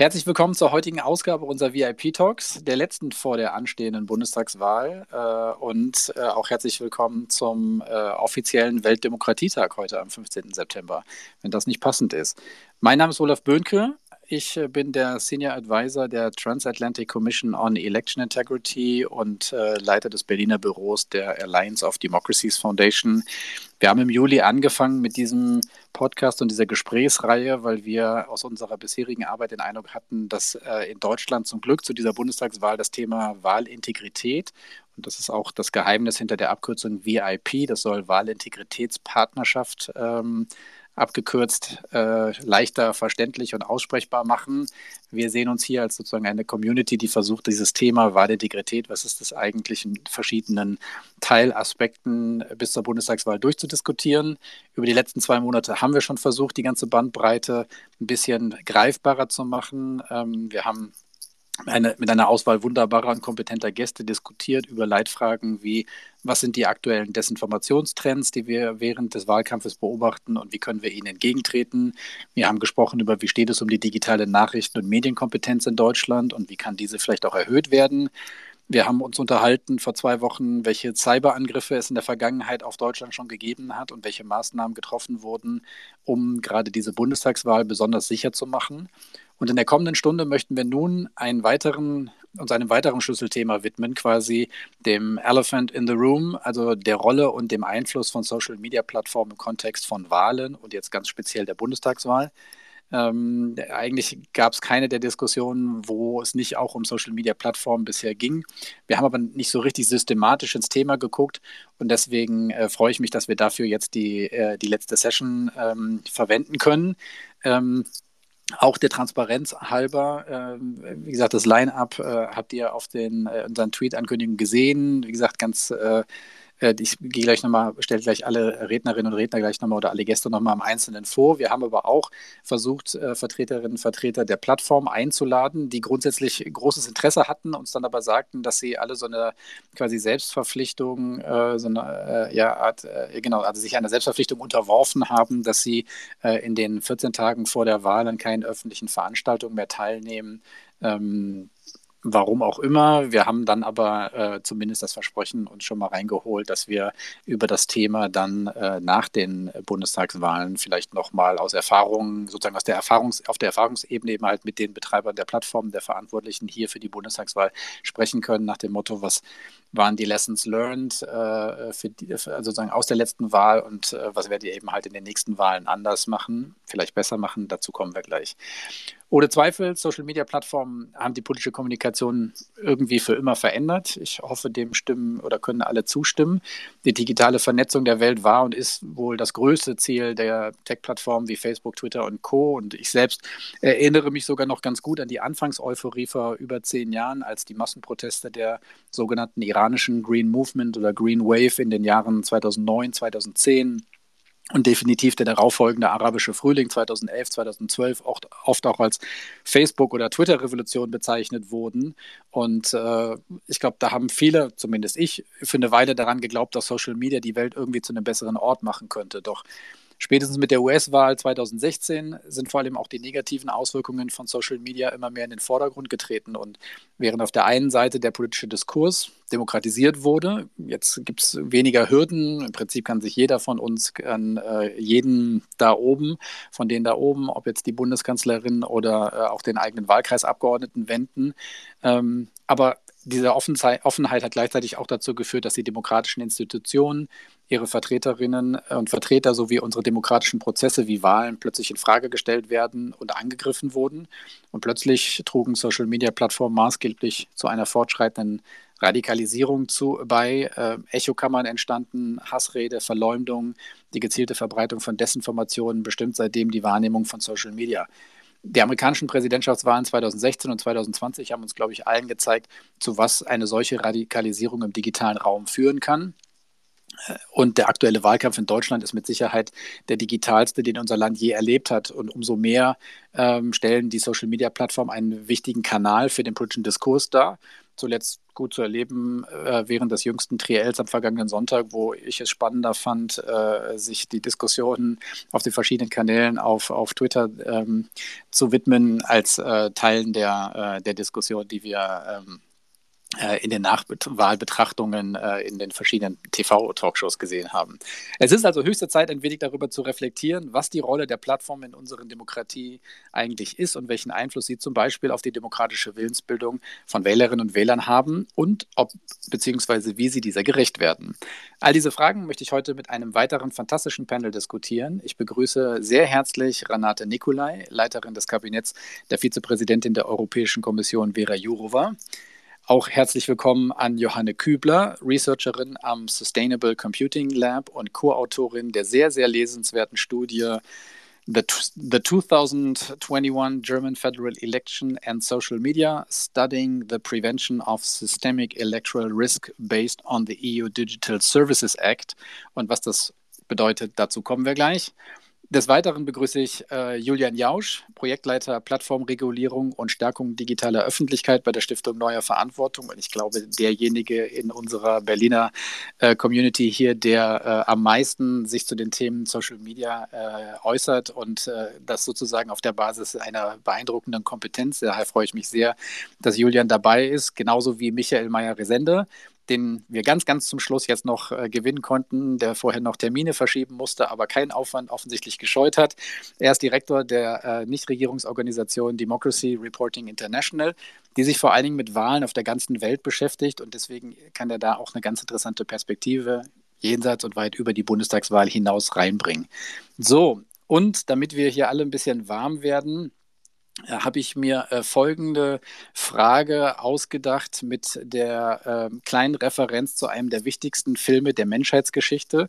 Herzlich willkommen zur heutigen Ausgabe unserer VIP Talks, der letzten vor der anstehenden Bundestagswahl. Äh, und äh, auch herzlich willkommen zum äh, offiziellen Weltdemokratietag heute am 15. September, wenn das nicht passend ist. Mein Name ist Olaf Böhnke. Ich äh, bin der Senior Advisor der Transatlantic Commission on Election Integrity und äh, Leiter des Berliner Büros der Alliance of Democracies Foundation. Wir haben im Juli angefangen mit diesem Podcast und dieser Gesprächsreihe, weil wir aus unserer bisherigen Arbeit den Eindruck hatten, dass äh, in Deutschland zum Glück zu dieser Bundestagswahl das Thema Wahlintegrität und das ist auch das Geheimnis hinter der Abkürzung VIP, das soll Wahlintegritätspartnerschaft ähm, abgekürzt äh, leichter verständlich und aussprechbar machen. Wir sehen uns hier als sozusagen eine Community, die versucht, dieses Thema Wahlintegrität, was ist das eigentlich in verschiedenen Teilaspekten bis zur Bundestagswahl durchzudiskutieren. Über die letzten zwei Monate haben wir schon versucht, die ganze Bandbreite ein bisschen greifbarer zu machen. Ähm, wir haben eine, mit einer Auswahl wunderbarer und kompetenter Gäste diskutiert über Leitfragen wie, was sind die aktuellen Desinformationstrends, die wir während des Wahlkampfes beobachten und wie können wir ihnen entgegentreten. Wir haben gesprochen über, wie steht es um die digitale Nachrichten- und Medienkompetenz in Deutschland und wie kann diese vielleicht auch erhöht werden. Wir haben uns unterhalten vor zwei Wochen, welche Cyberangriffe es in der Vergangenheit auf Deutschland schon gegeben hat und welche Maßnahmen getroffen wurden, um gerade diese Bundestagswahl besonders sicher zu machen. Und in der kommenden Stunde möchten wir nun einen weiteren, uns einem weiteren Schlüsselthema widmen, quasi dem Elephant in the Room, also der Rolle und dem Einfluss von Social-Media-Plattformen im Kontext von Wahlen und jetzt ganz speziell der Bundestagswahl. Ähm, eigentlich gab es keine der Diskussionen, wo es nicht auch um Social-Media-Plattformen bisher ging. Wir haben aber nicht so richtig systematisch ins Thema geguckt und deswegen äh, freue ich mich, dass wir dafür jetzt die, äh, die letzte Session ähm, verwenden können. Ähm, auch der Transparenz halber, äh, wie gesagt, das Line-up äh, habt ihr auf den äh, unseren Tweet-Ankündigungen gesehen. Wie gesagt, ganz äh, ich gehe gleich nochmal, stelle gleich alle Rednerinnen und Redner gleich nochmal oder alle Gäste nochmal im Einzelnen vor. Wir haben aber auch versucht, äh, Vertreterinnen und Vertreter der Plattform einzuladen, die grundsätzlich großes Interesse hatten, uns dann aber sagten, dass sie alle so eine quasi Selbstverpflichtung, äh, so eine ja, Art, genau, also sich einer Selbstverpflichtung unterworfen haben, dass sie in den 14 Tagen vor der Wahl an keinen öffentlichen Veranstaltungen mehr teilnehmen. Ähm, Warum auch immer. Wir haben dann aber äh, zumindest das Versprechen uns schon mal reingeholt, dass wir über das Thema dann äh, nach den Bundestagswahlen vielleicht nochmal aus Erfahrungen, sozusagen aus der Erfahrungs-, auf der Erfahrungsebene eben halt mit den Betreibern der Plattform, der Verantwortlichen hier für die Bundestagswahl sprechen können, nach dem Motto, was waren die Lessons learned äh, für die, für, also sozusagen aus der letzten Wahl und äh, was werdet ihr eben halt in den nächsten Wahlen anders machen, vielleicht besser machen, dazu kommen wir gleich. Ohne Zweifel, Social-Media-Plattformen haben die politische Kommunikation irgendwie für immer verändert. Ich hoffe, dem stimmen oder können alle zustimmen. Die digitale Vernetzung der Welt war und ist wohl das größte Ziel der Tech-Plattformen wie Facebook, Twitter und Co. Und ich selbst erinnere mich sogar noch ganz gut an die Anfangseuphorie vor über zehn Jahren, als die Massenproteste der sogenannten iranischen Green Movement oder Green Wave in den Jahren 2009, 2010 und definitiv der darauffolgende arabische Frühling 2011, 2012 oft, oft auch als Facebook- oder Twitter-Revolution bezeichnet wurden. Und äh, ich glaube, da haben viele, zumindest ich, für eine Weile daran geglaubt, dass Social Media die Welt irgendwie zu einem besseren Ort machen könnte. Doch Spätestens mit der US-Wahl 2016 sind vor allem auch die negativen Auswirkungen von Social Media immer mehr in den Vordergrund getreten. Und während auf der einen Seite der politische Diskurs demokratisiert wurde, jetzt gibt es weniger Hürden. Im Prinzip kann sich jeder von uns an äh, jeden da oben, von denen da oben, ob jetzt die Bundeskanzlerin oder äh, auch den eigenen Wahlkreisabgeordneten wenden. Ähm, aber diese Offenheit hat gleichzeitig auch dazu geführt, dass die demokratischen Institutionen ihre Vertreterinnen und Vertreter sowie unsere demokratischen Prozesse wie Wahlen plötzlich in Frage gestellt werden und angegriffen wurden. Und plötzlich trugen Social-Media-Plattformen maßgeblich zu einer fortschreitenden Radikalisierung zu, bei. Äh, Echokammern entstanden, Hassrede, Verleumdung, die gezielte Verbreitung von Desinformationen bestimmt seitdem die Wahrnehmung von Social Media die amerikanischen Präsidentschaftswahlen 2016 und 2020 haben uns, glaube ich, allen gezeigt, zu was eine solche Radikalisierung im digitalen Raum führen kann. Und der aktuelle Wahlkampf in Deutschland ist mit Sicherheit der digitalste, den unser Land je erlebt hat. Und umso mehr ähm, stellen die Social-Media-Plattformen einen wichtigen Kanal für den politischen Diskurs dar. zuletzt gut zu erleben äh, während des jüngsten Triels am vergangenen Sonntag, wo ich es spannender fand, äh, sich die Diskussionen auf den verschiedenen Kanälen auf, auf Twitter ähm, zu widmen, als äh, Teilen der, äh, der Diskussion, die wir ähm, äh, in den Nachwahlbetrachtungen äh, in den verschiedenen TV-Talkshows gesehen haben. Es ist also höchste Zeit, ein wenig darüber zu reflektieren, was die Rolle der Plattform in unserer Demokratie eigentlich ist und welchen Einfluss sie zum Beispiel auf die demokratische Willensbildung von Wählerinnen und Wählern haben und ob bzw. wie sie dieser gerecht werden. All diese Fragen möchte ich heute mit einem weiteren fantastischen Panel diskutieren. Ich begrüße sehr herzlich Renate Nikolai, Leiterin des Kabinetts der Vizepräsidentin der Europäischen Kommission Vera Jourova. Auch herzlich willkommen an Johanne Kübler, Researcherin am Sustainable Computing Lab und Co-Autorin der sehr, sehr lesenswerten Studie The, the 2021 German Federal Election and Social Media, Studying the Prevention of Systemic Electoral Risk Based on the EU Digital Services Act. Und was das bedeutet, dazu kommen wir gleich. Des Weiteren begrüße ich äh, Julian Jausch, Projektleiter Plattformregulierung und Stärkung digitaler Öffentlichkeit bei der Stiftung Neuer Verantwortung. Und ich glaube, derjenige in unserer Berliner äh, Community hier, der äh, am meisten sich zu den Themen Social Media äh, äußert und äh, das sozusagen auf der Basis einer beeindruckenden Kompetenz. Daher freue ich mich sehr, dass Julian dabei ist, genauso wie Michael Meyer-Resende, den wir ganz, ganz zum Schluss jetzt noch äh, gewinnen konnten, der vorher noch Termine verschieben musste, aber keinen Aufwand offensichtlich gescheut hat. Er ist Direktor der äh, Nichtregierungsorganisation Democracy Reporting International, die sich vor allen Dingen mit Wahlen auf der ganzen Welt beschäftigt und deswegen kann er da auch eine ganz interessante Perspektive jenseits und weit über die Bundestagswahl hinaus reinbringen. So, und damit wir hier alle ein bisschen warm werden, habe ich mir äh, folgende Frage ausgedacht mit der äh, kleinen Referenz zu einem der wichtigsten Filme der Menschheitsgeschichte,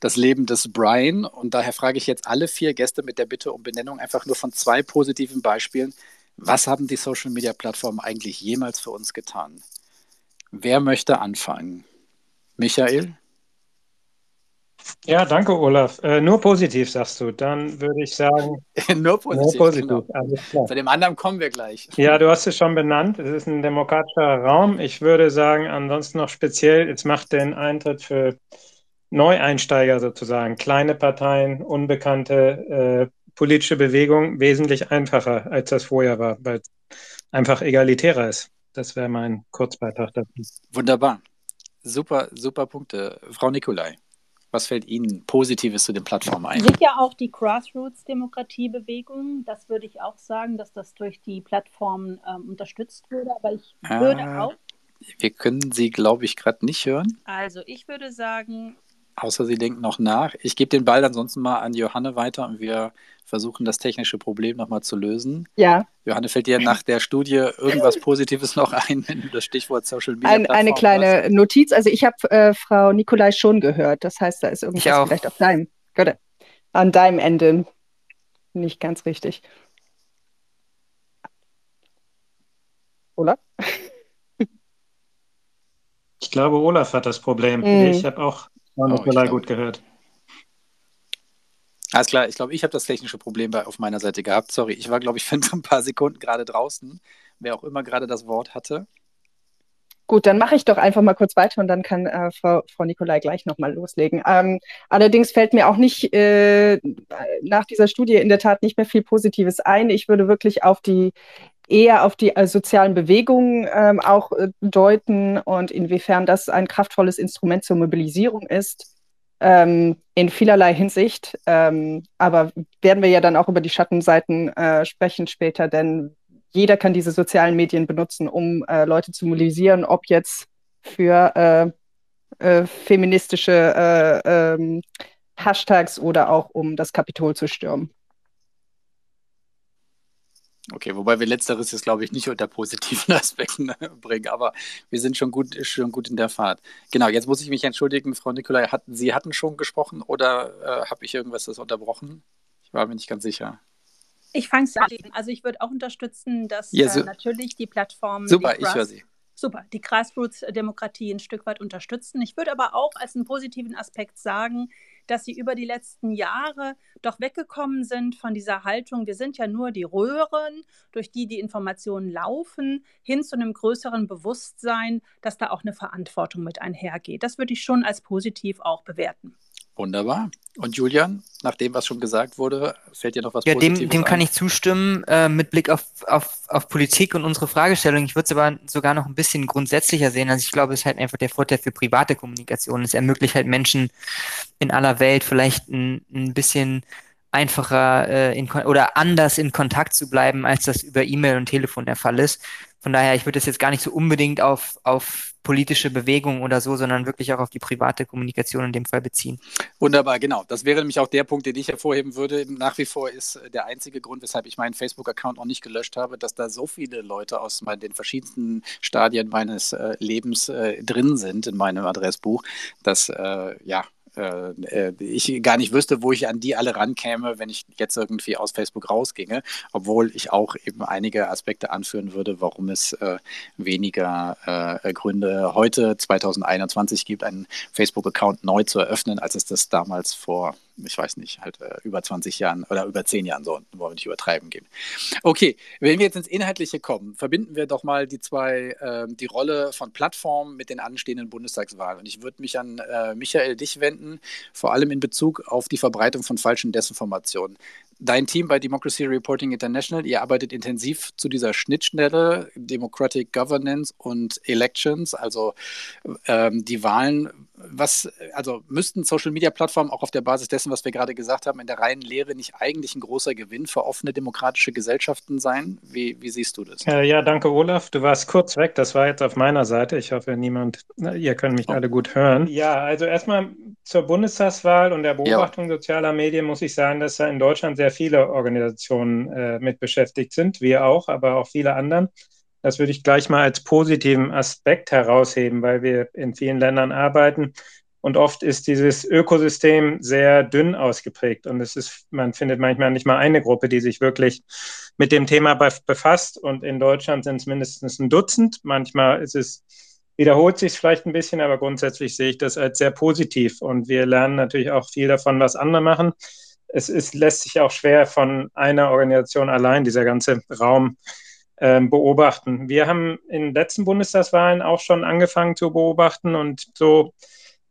das Leben des Brian. Und daher frage ich jetzt alle vier Gäste mit der Bitte um Benennung einfach nur von zwei positiven Beispielen. Was haben die Social-Media-Plattformen eigentlich jemals für uns getan? Wer möchte anfangen? Michael? Ja, danke, Olaf. Äh, nur positiv, sagst du. Dann würde ich sagen. nur positiv. Nur positiv. Genau. Zu dem anderen kommen wir gleich. Ja, du hast es schon benannt. Es ist ein demokratischer Raum. Ich würde sagen, ansonsten noch speziell, es macht den Eintritt für Neueinsteiger sozusagen, kleine Parteien, unbekannte äh, politische Bewegungen wesentlich einfacher, als das vorher war, weil es einfach egalitärer ist. Das wäre mein Kurzbeitrag dazu. Wunderbar. Super, super Punkte. Frau Nikolai. Was fällt Ihnen Positives zu den Plattformen ein? Es gibt ja auch die Grassroots-Demokratiebewegung. Das würde ich auch sagen, dass das durch die Plattformen ähm, unterstützt würde. Aber ich würde auch. Wir können Sie, glaube ich, gerade nicht hören. Also ich würde sagen, Außer Sie denken noch nach. Ich gebe den Ball ansonsten mal an Johanne weiter und wir versuchen das technische Problem nochmal zu lösen. Ja. Johanne, fällt dir nach der Studie irgendwas Positives noch ein, wenn du das Stichwort Social Media Ein, Eine kleine hast? Notiz. Also ich habe äh, Frau Nikolai schon gehört. Das heißt, da ist irgendwas vielleicht auf deinem, Gott, an deinem Ende nicht ganz richtig. Olaf? Ich glaube, Olaf hat das Problem. Mm. Ich habe auch Frau Nikolai oh, gut gehört. Alles klar, ich glaube, ich habe das technische Problem bei, auf meiner Seite gehabt. Sorry, ich war, glaube ich, für ein paar Sekunden gerade draußen, wer auch immer gerade das Wort hatte. Gut, dann mache ich doch einfach mal kurz weiter und dann kann äh, Frau, Frau Nikolai gleich nochmal loslegen. Ähm, allerdings fällt mir auch nicht äh, nach dieser Studie in der Tat nicht mehr viel Positives ein. Ich würde wirklich auf die eher auf die äh, sozialen Bewegungen ähm, auch äh, deuten und inwiefern das ein kraftvolles Instrument zur Mobilisierung ist ähm, in vielerlei Hinsicht. Ähm, aber werden wir ja dann auch über die Schattenseiten äh, sprechen später, denn jeder kann diese sozialen Medien benutzen, um äh, Leute zu mobilisieren, ob jetzt für äh, äh feministische äh, ähm, Hashtags oder auch um das Kapitol zu stürmen. Okay, wobei wir letzteres jetzt, glaube ich, nicht unter positiven Aspekten bringen, aber wir sind schon gut, schon gut in der Fahrt. Genau, jetzt muss ich mich entschuldigen, Frau Nikolai, hatten, Sie hatten schon gesprochen oder äh, habe ich irgendwas das unterbrochen? Ich war mir nicht ganz sicher. Ich fange es an. Also ich würde auch unterstützen, dass ja, so, äh, natürlich die Plattformen. Super, die ich höre Sie. Super, die Grassroots-Demokratie ein Stück weit unterstützen. Ich würde aber auch als einen positiven Aspekt sagen, dass sie über die letzten Jahre doch weggekommen sind von dieser Haltung, wir sind ja nur die Röhren, durch die die Informationen laufen, hin zu einem größeren Bewusstsein, dass da auch eine Verantwortung mit einhergeht. Das würde ich schon als positiv auch bewerten. Wunderbar. Und Julian, nach dem, was schon gesagt wurde, fällt dir noch was ja, Positives dem, dem kann ich zustimmen, äh, mit Blick auf, auf, auf Politik und unsere Fragestellung. Ich würde es aber sogar noch ein bisschen grundsätzlicher sehen. Also ich glaube, es ist halt einfach der Vorteil für private Kommunikation. Es ermöglicht halt Menschen in aller Welt vielleicht ein, ein bisschen einfacher äh, in, oder anders in Kontakt zu bleiben, als das über E-Mail und Telefon der Fall ist. Von daher, ich würde das jetzt gar nicht so unbedingt auf, auf politische Bewegungen oder so, sondern wirklich auch auf die private Kommunikation in dem Fall beziehen. Wunderbar, genau. Das wäre nämlich auch der Punkt, den ich hervorheben würde. Nach wie vor ist äh, der einzige Grund, weshalb ich meinen Facebook-Account auch nicht gelöscht habe, dass da so viele Leute aus meinen, den verschiedensten Stadien meines äh, Lebens äh, drin sind in meinem Adressbuch, dass äh, ja äh, äh, ich gar nicht wüsste, wo ich an die alle rankäme, wenn ich jetzt irgendwie aus Facebook rausginge, obwohl ich auch eben einige Aspekte anführen würde, warum es äh, weniger äh, Gründe heute 2021 gibt, einen Facebook-Account neu zu eröffnen, als es das damals vor ich weiß nicht, halt äh, über 20 Jahren oder über 10 Jahren, so wollen wir nicht übertreiben gehen. Okay, wenn wir jetzt ins Inhaltliche kommen, verbinden wir doch mal die zwei, äh, die Rolle von Plattformen mit den anstehenden Bundestagswahlen. Und ich würde mich an äh, Michael dich wenden, vor allem in Bezug auf die Verbreitung von falschen Desinformationen dein Team bei Democracy Reporting International, ihr arbeitet intensiv zu dieser Schnittstelle Democratic Governance und Elections, also ähm, die Wahlen. Was, also müssten Social Media Plattformen auch auf der Basis dessen, was wir gerade gesagt haben, in der reinen Lehre nicht eigentlich ein großer Gewinn für offene demokratische Gesellschaften sein? Wie, wie siehst du das? Äh, ja, danke, Olaf. Du warst kurz weg. Das war jetzt auf meiner Seite. Ich hoffe, niemand, ihr könnt mich oh. alle gut hören. Ja, also erstmal zur Bundestagswahl und der Beobachtung ja. sozialer Medien muss ich sagen, dass da in Deutschland sehr viele Organisationen äh, mit beschäftigt sind, wir auch, aber auch viele anderen. Das würde ich gleich mal als positiven Aspekt herausheben, weil wir in vielen Ländern arbeiten und oft ist dieses Ökosystem sehr dünn ausgeprägt und es ist, man findet manchmal nicht mal eine Gruppe, die sich wirklich mit dem Thema befasst und in Deutschland sind es mindestens ein Dutzend. Manchmal ist es wiederholt sich vielleicht ein bisschen, aber grundsätzlich sehe ich das als sehr positiv und wir lernen natürlich auch viel davon, was andere machen es ist, lässt sich auch schwer von einer Organisation allein dieser ganze Raum äh, beobachten. Wir haben in den letzten Bundestagswahlen auch schon angefangen zu beobachten und so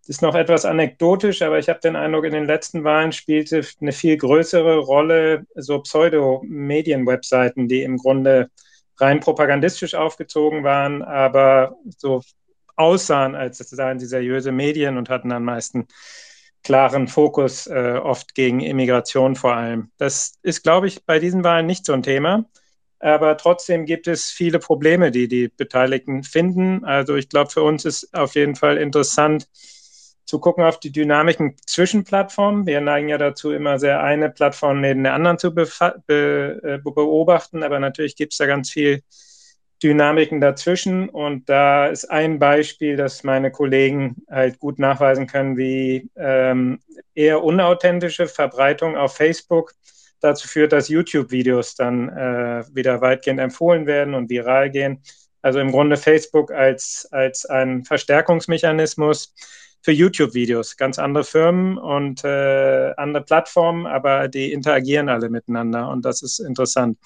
ist noch etwas anekdotisch, aber ich habe den Eindruck, in den letzten Wahlen spielte eine viel größere Rolle so Pseudo-Medien-Webseiten, die im Grunde rein propagandistisch aufgezogen waren, aber so aussahen, als seien sie seriöse Medien und hatten am meisten klaren Fokus, äh, oft gegen Immigration vor allem. Das ist, glaube ich, bei diesen Wahlen nicht so ein Thema. Aber trotzdem gibt es viele Probleme, die die Beteiligten finden. Also ich glaube, für uns ist auf jeden Fall interessant zu gucken auf die Dynamiken zwischen Plattformen. Wir neigen ja dazu, immer sehr eine Plattform neben der anderen zu be äh, beobachten. Aber natürlich gibt es da ganz viel Dynamiken dazwischen. Und da ist ein Beispiel, dass meine Kollegen halt gut nachweisen können, wie ähm, eher unauthentische Verbreitung auf Facebook dazu führt, dass YouTube-Videos dann äh, wieder weitgehend empfohlen werden und viral gehen. Also im Grunde Facebook als, als ein Verstärkungsmechanismus für YouTube-Videos. Ganz andere Firmen und äh, andere Plattformen, aber die interagieren alle miteinander und das ist interessant.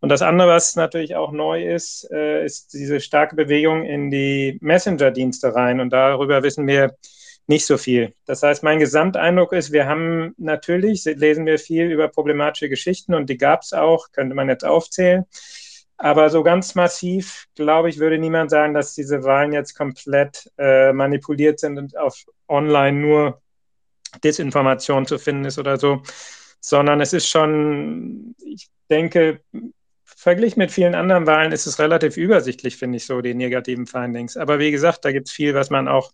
Und das andere, was natürlich auch neu ist, äh, ist diese starke Bewegung in die Messenger-Dienste rein. Und darüber wissen wir nicht so viel. Das heißt, mein Gesamteindruck ist, wir haben natürlich, lesen wir viel über problematische Geschichten und die gab es auch, könnte man jetzt aufzählen. Aber so ganz massiv, glaube ich, würde niemand sagen, dass diese Wahlen jetzt komplett äh, manipuliert sind und auf online nur Desinformation zu finden ist oder so, sondern es ist schon, ich denke, verglichen mit vielen anderen Wahlen ist es relativ übersichtlich, finde ich so, die negativen Findings. Aber wie gesagt, da gibt es viel, was man auch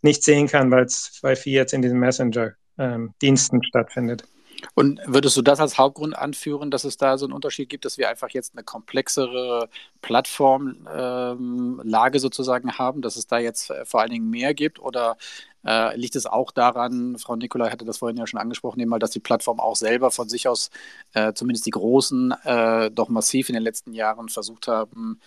nicht sehen kann, weil es bei viel jetzt in diesen Messenger-Diensten ähm, stattfindet. Und würdest du das als Hauptgrund anführen, dass es da so einen Unterschied gibt, dass wir einfach jetzt eine komplexere Plattformlage ähm, sozusagen haben, dass es da jetzt äh, vor allen Dingen mehr gibt? Oder äh, liegt es auch daran, Frau Nikolai hatte das vorhin ja schon angesprochen, eben mal, dass die Plattform auch selber von sich aus, äh, zumindest die Großen, äh, doch massiv in den letzten Jahren versucht haben,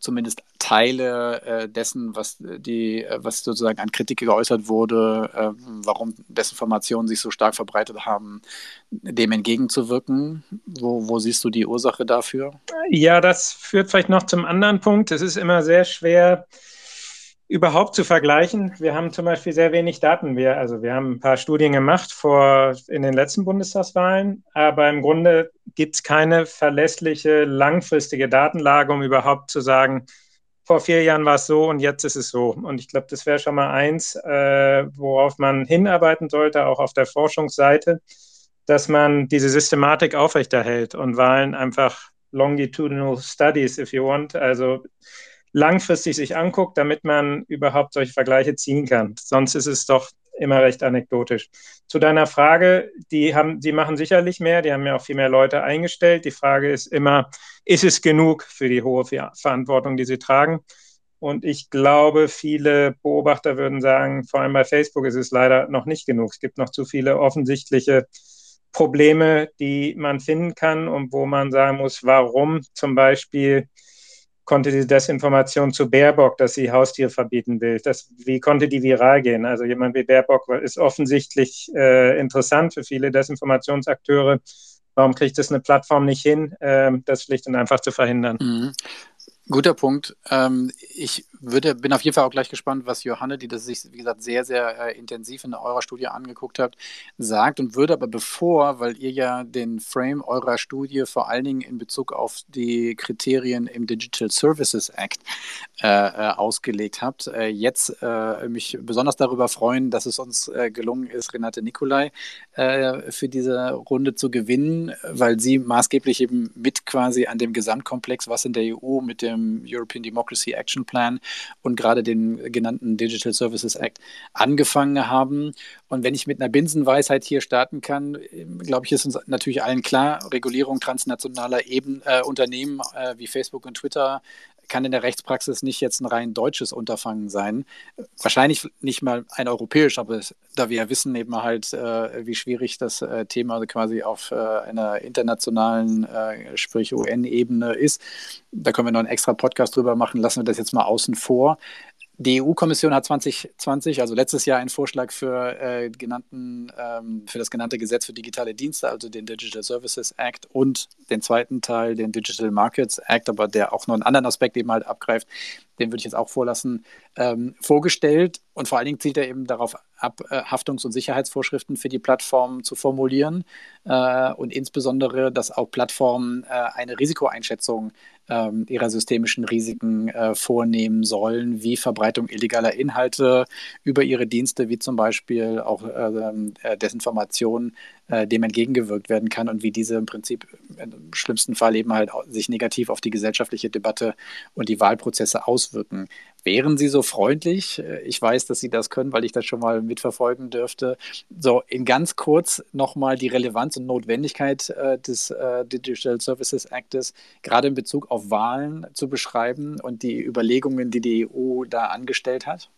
zumindest Teile äh, dessen, was die, äh, was sozusagen an Kritik geäußert wurde, äh, warum Desinformationen sich so stark verbreitet haben, dem entgegenzuwirken? Wo, wo siehst du die Ursache dafür? Ja, das führt vielleicht noch zum anderen Punkt. Es ist immer sehr schwer, überhaupt zu vergleichen. Wir haben zum Beispiel sehr wenig Daten. Wir, also wir haben ein paar Studien gemacht vor in den letzten Bundestagswahlen, aber im Grunde gibt es keine verlässliche langfristige Datenlage, um überhaupt zu sagen, vor vier Jahren war es so und jetzt ist es so. Und ich glaube, das wäre schon mal eins, äh, worauf man hinarbeiten sollte, auch auf der Forschungsseite, dass man diese Systematik aufrechterhält und Wahlen einfach longitudinal studies, if you want, also langfristig sich anguckt, damit man überhaupt solche Vergleiche ziehen kann. Sonst ist es doch immer recht anekdotisch. Zu deiner Frage, die haben, die machen sicherlich mehr, die haben ja auch viel mehr Leute eingestellt. Die Frage ist immer, ist es genug für die hohe Verantwortung, die sie tragen? Und ich glaube, viele Beobachter würden sagen, vor allem bei Facebook ist es leider noch nicht genug. Es gibt noch zu viele offensichtliche Probleme, die man finden kann und wo man sagen muss, warum zum Beispiel konnte die Desinformation zu Baerbock, dass sie Haustiere verbieten will? Das, wie konnte die viral gehen? Also jemand wie Baerbock ist offensichtlich äh, interessant für viele Desinformationsakteure. Warum kriegt es eine Plattform nicht hin, äh, das schlicht und einfach zu verhindern? Mhm. Guter Punkt. Ähm, ich würde, bin auf jeden Fall auch gleich gespannt, was Johanne, die das sich, wie gesagt, sehr, sehr äh, intensiv in eurer Studie angeguckt habt, sagt und würde aber bevor, weil ihr ja den Frame eurer Studie vor allen Dingen in Bezug auf die Kriterien im Digital Services Act äh, äh ausgelegt habt, äh, jetzt äh, mich besonders darüber freuen, dass es uns äh, gelungen ist, Renate Nicolai für diese Runde zu gewinnen, weil sie maßgeblich eben mit quasi an dem Gesamtkomplex, was in der EU mit dem European Democracy Action Plan und gerade den genannten Digital Services Act angefangen haben. Und wenn ich mit einer Binsenweisheit hier starten kann, glaube ich, ist uns natürlich allen klar, Regulierung transnationaler Eben, äh, Unternehmen äh, wie Facebook und Twitter kann in der Rechtspraxis nicht jetzt ein rein deutsches Unterfangen sein. Wahrscheinlich nicht mal ein europäisch, aber da wir ja wissen eben halt, äh, wie schwierig das äh, Thema quasi auf äh, einer internationalen, äh, sprich UN-Ebene ist, da können wir noch einen extra Podcast drüber machen, lassen wir das jetzt mal außen vor. Die EU-Kommission hat 2020, also letztes Jahr, einen Vorschlag für, äh, genannten, ähm, für das genannte Gesetz für digitale Dienste, also den Digital Services Act und den zweiten Teil, den Digital Markets Act, aber der auch noch einen anderen Aspekt eben halt abgreift, den würde ich jetzt auch vorlassen, ähm, vorgestellt. Und vor allen Dingen zielt er eben darauf ab, äh, Haftungs- und Sicherheitsvorschriften für die Plattformen zu formulieren äh, und insbesondere, dass auch Plattformen äh, eine Risikoeinschätzung ähm, ihrer systemischen Risiken äh, vornehmen sollen, wie Verbreitung illegaler Inhalte über ihre Dienste, wie zum Beispiel auch ähm, äh, Desinformation äh, dem entgegengewirkt werden kann und wie diese im Prinzip im schlimmsten Fall eben halt sich negativ auf die gesellschaftliche Debatte und die Wahlprozesse auswirken. Wären Sie so freundlich? Äh, ich weiß, dass Sie das können, weil ich das schon mal mitverfolgen dürfte. So, in ganz kurz nochmal die Relevanz und Notwendigkeit äh, des äh, Digital Services Actes, gerade in Bezug auf Wahlen zu beschreiben und die Überlegungen, die die EU da angestellt hat?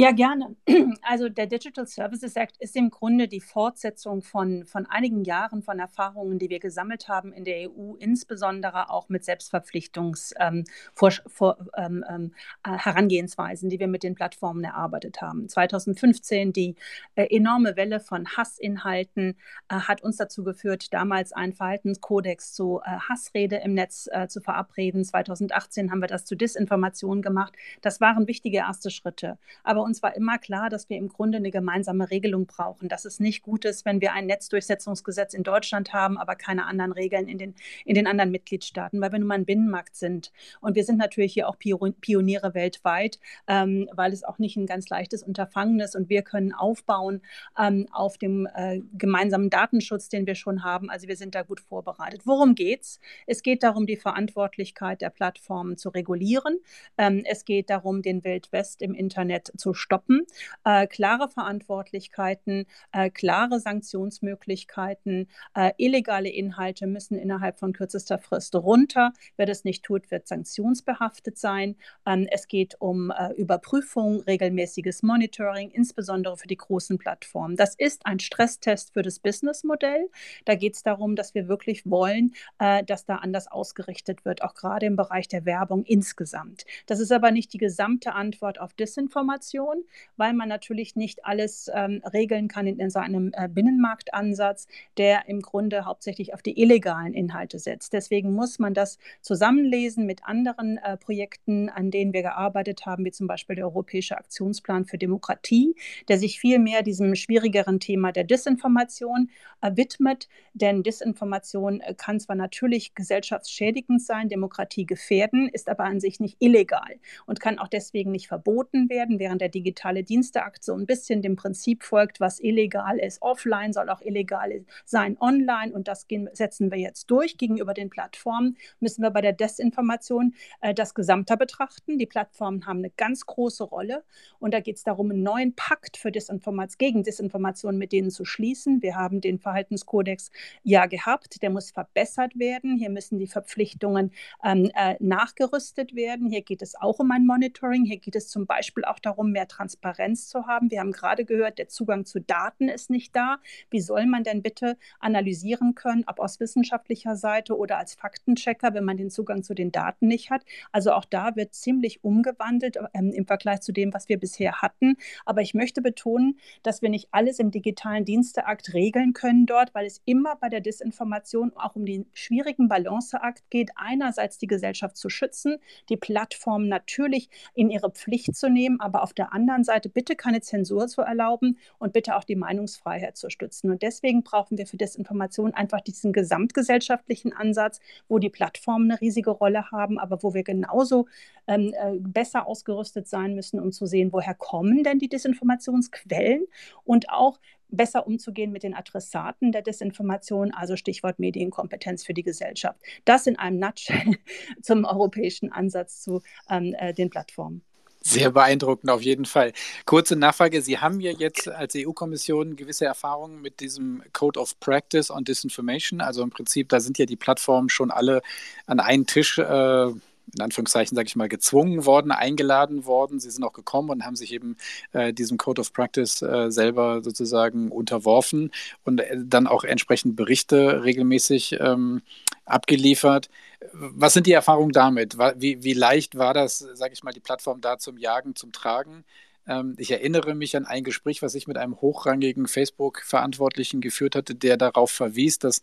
Ja, gerne. Also der Digital Services Act ist im Grunde die Fortsetzung von, von einigen Jahren von Erfahrungen, die wir gesammelt haben in der EU, insbesondere auch mit Selbstverpflichtungsherangehensweisen, ähm, ähm, äh, die wir mit den Plattformen erarbeitet haben. 2015 die äh, enorme Welle von Hassinhalten äh, hat uns dazu geführt, damals einen Verhaltenskodex zu äh, Hassrede im Netz äh, zu verabreden. 2018 haben wir das zu Disinformation gemacht. Das waren wichtige erste Schritte. Aber uns war immer klar, dass wir im Grunde eine gemeinsame Regelung brauchen, dass es nicht gut ist, wenn wir ein Netzdurchsetzungsgesetz in Deutschland haben, aber keine anderen Regeln in den, in den anderen Mitgliedstaaten, weil wir nun mal ein Binnenmarkt sind. Und wir sind natürlich hier auch Pioniere weltweit, ähm, weil es auch nicht ein ganz leichtes Unterfangen ist und wir können aufbauen ähm, auf dem äh, gemeinsamen Datenschutz, den wir schon haben. Also wir sind da gut vorbereitet. Worum geht's? Es geht darum, die Verantwortlichkeit der Plattformen zu regulieren. Ähm, es geht darum, den Wildwest im Internet zu stoppen. Äh, klare Verantwortlichkeiten, äh, klare Sanktionsmöglichkeiten, äh, illegale Inhalte müssen innerhalb von kürzester Frist runter. Wer das nicht tut, wird sanktionsbehaftet sein. Ähm, es geht um äh, Überprüfung, regelmäßiges Monitoring, insbesondere für die großen Plattformen. Das ist ein Stresstest für das Businessmodell. Da geht es darum, dass wir wirklich wollen, äh, dass da anders ausgerichtet wird, auch gerade im Bereich der Werbung insgesamt. Das ist aber nicht die gesamte Antwort auf Disinformation, weil man natürlich nicht alles ähm, regeln kann in, in so einem äh, Binnenmarktansatz, der im Grunde hauptsächlich auf die illegalen Inhalte setzt. Deswegen muss man das zusammenlesen mit anderen äh, Projekten, an denen wir gearbeitet haben, wie zum Beispiel der Europäische Aktionsplan für Demokratie, der sich viel mehr diesem schwierigeren Thema der Disinformation äh, widmet. Denn Disinformation äh, kann zwar natürlich gesellschaftsschädigend sein, Demokratie gefährden, ist aber an sich nicht illegal und kann auch deswegen nicht verboten werden, während der digitale Diensteakt so ein bisschen dem Prinzip folgt, was illegal ist offline, soll auch illegal sein online und das setzen wir jetzt durch gegenüber den Plattformen. Müssen wir bei der Desinformation äh, das Gesamte betrachten. Die Plattformen haben eine ganz große Rolle und da geht es darum, einen neuen Pakt für Disinformation, gegen Desinformation mit denen zu schließen. Wir haben den Verhaltenskodex ja gehabt, der muss verbessert werden. Hier müssen die Verpflichtungen ähm, äh, nachgerüstet werden. Hier geht es auch um ein Monitoring. Hier geht es zum Beispiel auch darum, mehr Transparenz zu haben. Wir haben gerade gehört, der Zugang zu Daten ist nicht da. Wie soll man denn bitte analysieren können, ob aus wissenschaftlicher Seite oder als Faktenchecker, wenn man den Zugang zu den Daten nicht hat? Also auch da wird ziemlich umgewandelt ähm, im Vergleich zu dem, was wir bisher hatten. Aber ich möchte betonen, dass wir nicht alles im digitalen Diensteakt regeln können dort, weil es immer bei der Disinformation auch um den schwierigen Balanceakt geht, einerseits die Gesellschaft zu schützen, die Plattform natürlich in ihre Pflicht zu nehmen, aber auf der anderen Seite bitte keine Zensur zu erlauben und bitte auch die Meinungsfreiheit zu stützen. Und deswegen brauchen wir für Desinformation einfach diesen gesamtgesellschaftlichen Ansatz, wo die Plattformen eine riesige Rolle haben, aber wo wir genauso ähm, äh, besser ausgerüstet sein müssen, um zu sehen, woher kommen denn die Desinformationsquellen und auch besser umzugehen mit den Adressaten der Desinformation, also Stichwort Medienkompetenz für die Gesellschaft. Das in einem Nutshell zum europäischen Ansatz zu ähm, äh, den Plattformen. Sehr beeindruckend auf jeden Fall. Kurze Nachfrage. Sie haben ja jetzt als EU-Kommission gewisse Erfahrungen mit diesem Code of Practice on Disinformation. Also im Prinzip, da sind ja die Plattformen schon alle an einen Tisch äh, in Anführungszeichen, sage ich mal, gezwungen worden, eingeladen worden. Sie sind auch gekommen und haben sich eben äh, diesem Code of Practice äh, selber sozusagen unterworfen und äh, dann auch entsprechend Berichte regelmäßig ähm, abgeliefert. Was sind die Erfahrungen damit? Wie, wie leicht war das, sage ich mal, die Plattform da zum Jagen, zum Tragen? Ähm, ich erinnere mich an ein Gespräch, was ich mit einem hochrangigen Facebook-Verantwortlichen geführt hatte, der darauf verwies, dass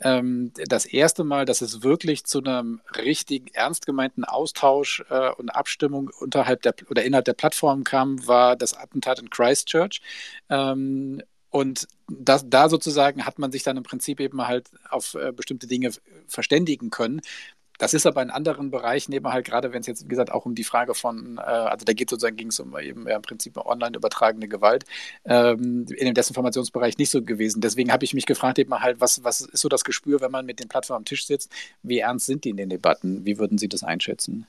ähm, das erste Mal, dass es wirklich zu einem richtig ernst gemeinten Austausch äh, und Abstimmung unterhalb der oder innerhalb der Plattform kam, war das Attentat in Christchurch. Ähm, und das, da sozusagen hat man sich dann im Prinzip eben halt auf äh, bestimmte Dinge verständigen können. Das ist aber in anderen Bereichen eben halt, gerade wenn es jetzt, wie gesagt, auch um die Frage von, äh, also da geht sozusagen, ging es um eben ja, im Prinzip online übertragene Gewalt, ähm, in dem Desinformationsbereich nicht so gewesen. Deswegen habe ich mich gefragt, eben halt, was, was ist so das Gespür, wenn man mit den Plattformen am Tisch sitzt? Wie ernst sind die in den Debatten? Wie würden Sie das einschätzen?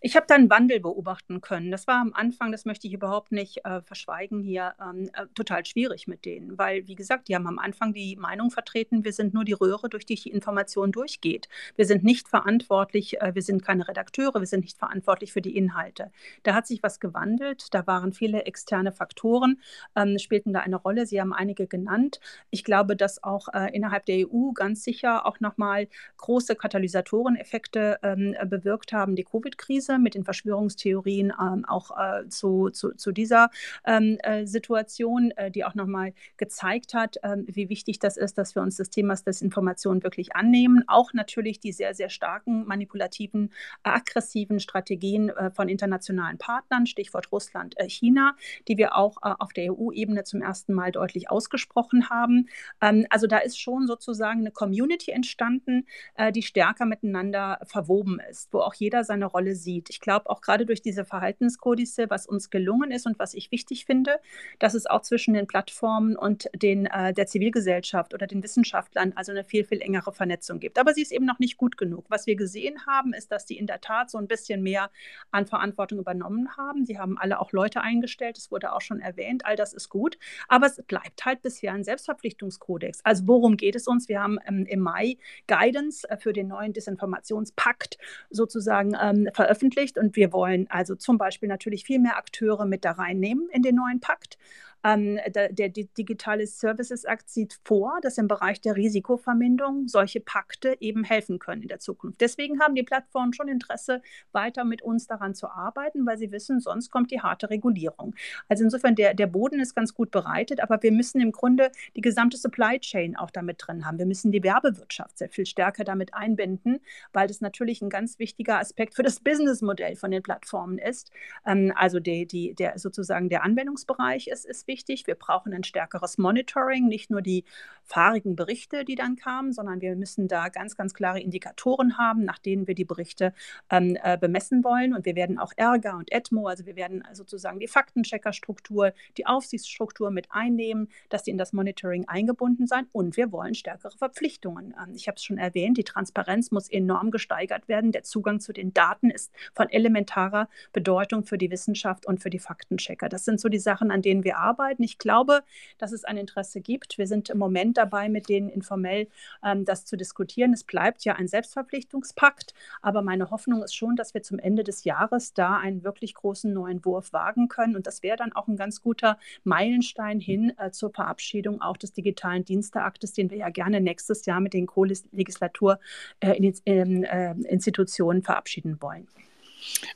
Ich habe da einen Wandel beobachten können. Das war am Anfang, das möchte ich überhaupt nicht äh, verschweigen hier, ähm, äh, total schwierig mit denen, weil, wie gesagt, die haben am Anfang die Meinung vertreten, wir sind nur die Röhre, durch die die Information durchgeht. Wir sind nicht verantwortlich, äh, wir sind keine Redakteure, wir sind nicht verantwortlich für die Inhalte. Da hat sich was gewandelt, da waren viele externe Faktoren, ähm, spielten da eine Rolle. Sie haben einige genannt. Ich glaube, dass auch äh, innerhalb der EU ganz sicher auch nochmal große Katalysatoreneffekte ähm, bewirkt haben, die Covid-Krise Krise mit den Verschwörungstheorien ähm, auch äh, zu, zu, zu, dieser ähm, äh, Situation, äh, die auch nochmal gezeigt hat, ähm, wie wichtig das ist, dass wir uns des Themas Desinformation wirklich annehmen. Auch natürlich die sehr, sehr starken manipulativen, aggressiven Strategien äh, von internationalen Partnern, Stichwort Russland, äh, China, die wir auch äh, auf der EU-Ebene zum ersten Mal deutlich ausgesprochen haben. Ähm, also da ist schon sozusagen eine Community entstanden, die stärker miteinander verwoben ist, wo auch jeder seine Rolle sieht sieht. Ich glaube auch gerade durch diese Verhaltenskodice, was uns gelungen ist und was ich wichtig finde, dass es auch zwischen den Plattformen und den, äh, der Zivilgesellschaft oder den Wissenschaftlern also eine viel, viel engere Vernetzung gibt. Aber sie ist eben noch nicht gut genug. Was wir gesehen haben, ist, dass die in der Tat so ein bisschen mehr an Verantwortung übernommen haben. Sie haben alle auch Leute eingestellt, es wurde auch schon erwähnt, all das ist gut. Aber es bleibt halt bisher ein Selbstverpflichtungskodex. Also worum geht es uns? Wir haben ähm, im Mai Guidance äh, für den neuen Desinformationspakt sozusagen ähm, veröffentlicht und wir wollen also zum Beispiel natürlich viel mehr Akteure mit da reinnehmen in den neuen Pakt. Ähm, der, der, Digitale Services Act sieht vor, dass im Bereich der Risikoverminderung solche Pakte eben helfen können in der Zukunft. Deswegen haben die Plattformen schon Interesse, weiter mit uns daran zu arbeiten, weil sie wissen, sonst kommt die harte Regulierung. Also insofern, der, der Boden ist ganz gut bereitet, aber wir müssen im Grunde die gesamte Supply Chain auch damit drin haben. Wir müssen die Werbewirtschaft sehr viel stärker damit einbinden, weil das natürlich ein ganz wichtiger Aspekt für das Businessmodell von den Plattformen ist. Ähm, also die, die, der sozusagen der Anwendungsbereich ist, ist wichtig. Wir brauchen ein stärkeres Monitoring, nicht nur die fahrigen Berichte, die dann kamen, sondern wir müssen da ganz, ganz klare Indikatoren haben, nach denen wir die Berichte ähm, äh, bemessen wollen. Und wir werden auch Ärger und ETMO, also wir werden sozusagen die Faktencheckerstruktur, die Aufsichtsstruktur mit einnehmen, dass die in das Monitoring eingebunden sein. Und wir wollen stärkere Verpflichtungen. Ähm, ich habe es schon erwähnt, die Transparenz muss enorm gesteigert werden. Der Zugang zu den Daten ist von elementarer Bedeutung für die Wissenschaft und für die Faktenchecker. Das sind so die Sachen, an denen wir arbeiten arbeiten. Ich glaube, dass es ein Interesse gibt. Wir sind im Moment dabei, mit denen informell ähm, das zu diskutieren. Es bleibt ja ein Selbstverpflichtungspakt, aber meine Hoffnung ist schon, dass wir zum Ende des Jahres da einen wirklich großen neuen Wurf wagen können. Und das wäre dann auch ein ganz guter Meilenstein hin äh, zur Verabschiedung auch des digitalen Diensteaktes, den wir ja gerne nächstes Jahr mit den Co-Legislaturinstitutionen äh, äh, verabschieden wollen.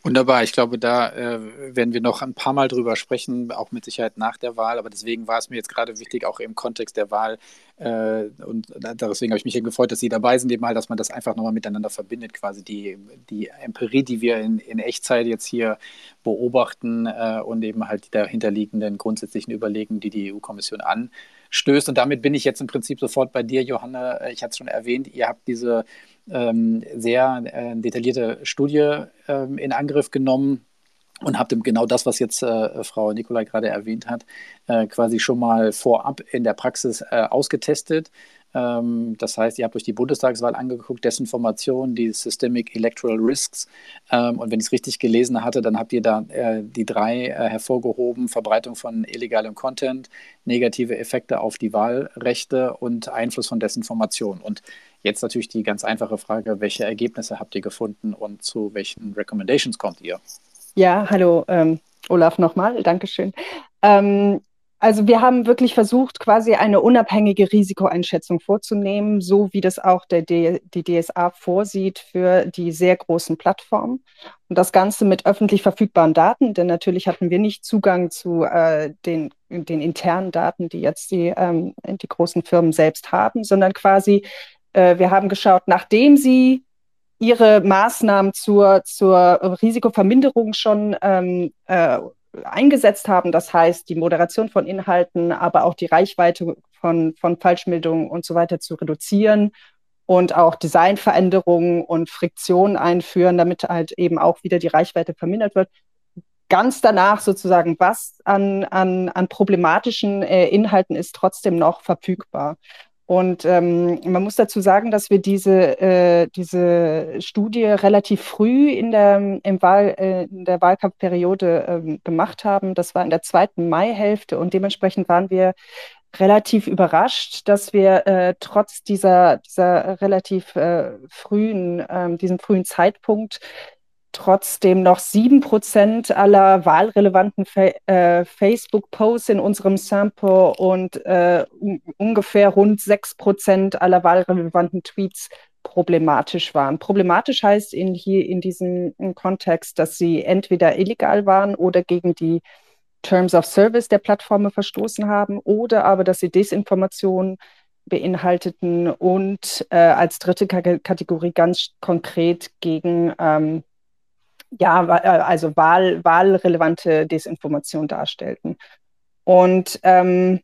Wunderbar. Ich glaube, da äh, werden wir noch ein paar Mal drüber sprechen, auch mit Sicherheit nach der Wahl. Aber deswegen war es mir jetzt gerade wichtig, auch im Kontext der Wahl. Äh, und deswegen habe ich mich eben gefreut, dass Sie dabei sind, eben halt, dass man das einfach nochmal miteinander verbindet, quasi die, die Empirie, die wir in, in Echtzeit jetzt hier beobachten äh, und eben halt die dahinterliegenden grundsätzlichen Überlegungen, die die EU-Kommission anstößt. Und damit bin ich jetzt im Prinzip sofort bei dir, Johanna. Ich hatte es schon erwähnt, ihr habt diese ähm, sehr äh, detaillierte Studie ähm, in Angriff genommen und habt genau das, was jetzt äh, Frau Nikolai gerade erwähnt hat, äh, quasi schon mal vorab in der Praxis äh, ausgetestet. Ähm, das heißt, ihr habt euch die Bundestagswahl angeguckt, Desinformation, die Systemic Electoral Risks. Ähm, und wenn ich es richtig gelesen hatte, dann habt ihr da äh, die drei äh, hervorgehoben: Verbreitung von illegalem Content, negative Effekte auf die Wahlrechte und Einfluss von Desinformation. Und Jetzt natürlich die ganz einfache Frage, welche Ergebnisse habt ihr gefunden und zu welchen Recommendations kommt ihr? Ja, hallo ähm, Olaf nochmal, Dankeschön. Ähm, also wir haben wirklich versucht, quasi eine unabhängige Risikoeinschätzung vorzunehmen, so wie das auch der D die DSA vorsieht für die sehr großen Plattformen. Und das Ganze mit öffentlich verfügbaren Daten, denn natürlich hatten wir nicht Zugang zu äh, den, den internen Daten, die jetzt die, ähm, die großen Firmen selbst haben, sondern quasi äh, wir haben geschaut, nachdem sie ihre Maßnahmen zur, zur Risikoverminderung schon ähm, äh, eingesetzt haben, das heißt die Moderation von Inhalten, aber auch die Reichweite von, von Falschmeldungen und so weiter zu reduzieren und auch Designveränderungen und Friktionen einführen, damit halt eben auch wieder die Reichweite vermindert wird. Ganz danach sozusagen, was an, an, an problematischen äh, Inhalten ist trotzdem noch verfügbar. Und ähm, man muss dazu sagen, dass wir diese, äh, diese Studie relativ früh in der, im Wahl, äh, in der Wahlkampfperiode äh, gemacht haben. Das war in der zweiten Maihälfte und dementsprechend waren wir relativ überrascht, dass wir äh, trotz dieser, dieser relativ äh, frühen, äh, diesem frühen Zeitpunkt trotzdem noch sieben Prozent aller wahlrelevanten Fa äh, Facebook-Posts in unserem Sample und äh, ungefähr rund sechs Prozent aller wahlrelevanten Tweets problematisch waren. Problematisch heißt in, hier in diesem Kontext, dass sie entweder illegal waren oder gegen die Terms of Service der Plattformen verstoßen haben oder aber, dass sie Desinformation beinhalteten und äh, als dritte K Kategorie ganz konkret gegen ähm, ja, äh, also wahl, wahlrelevante Desinformation darstellten. Und ähm,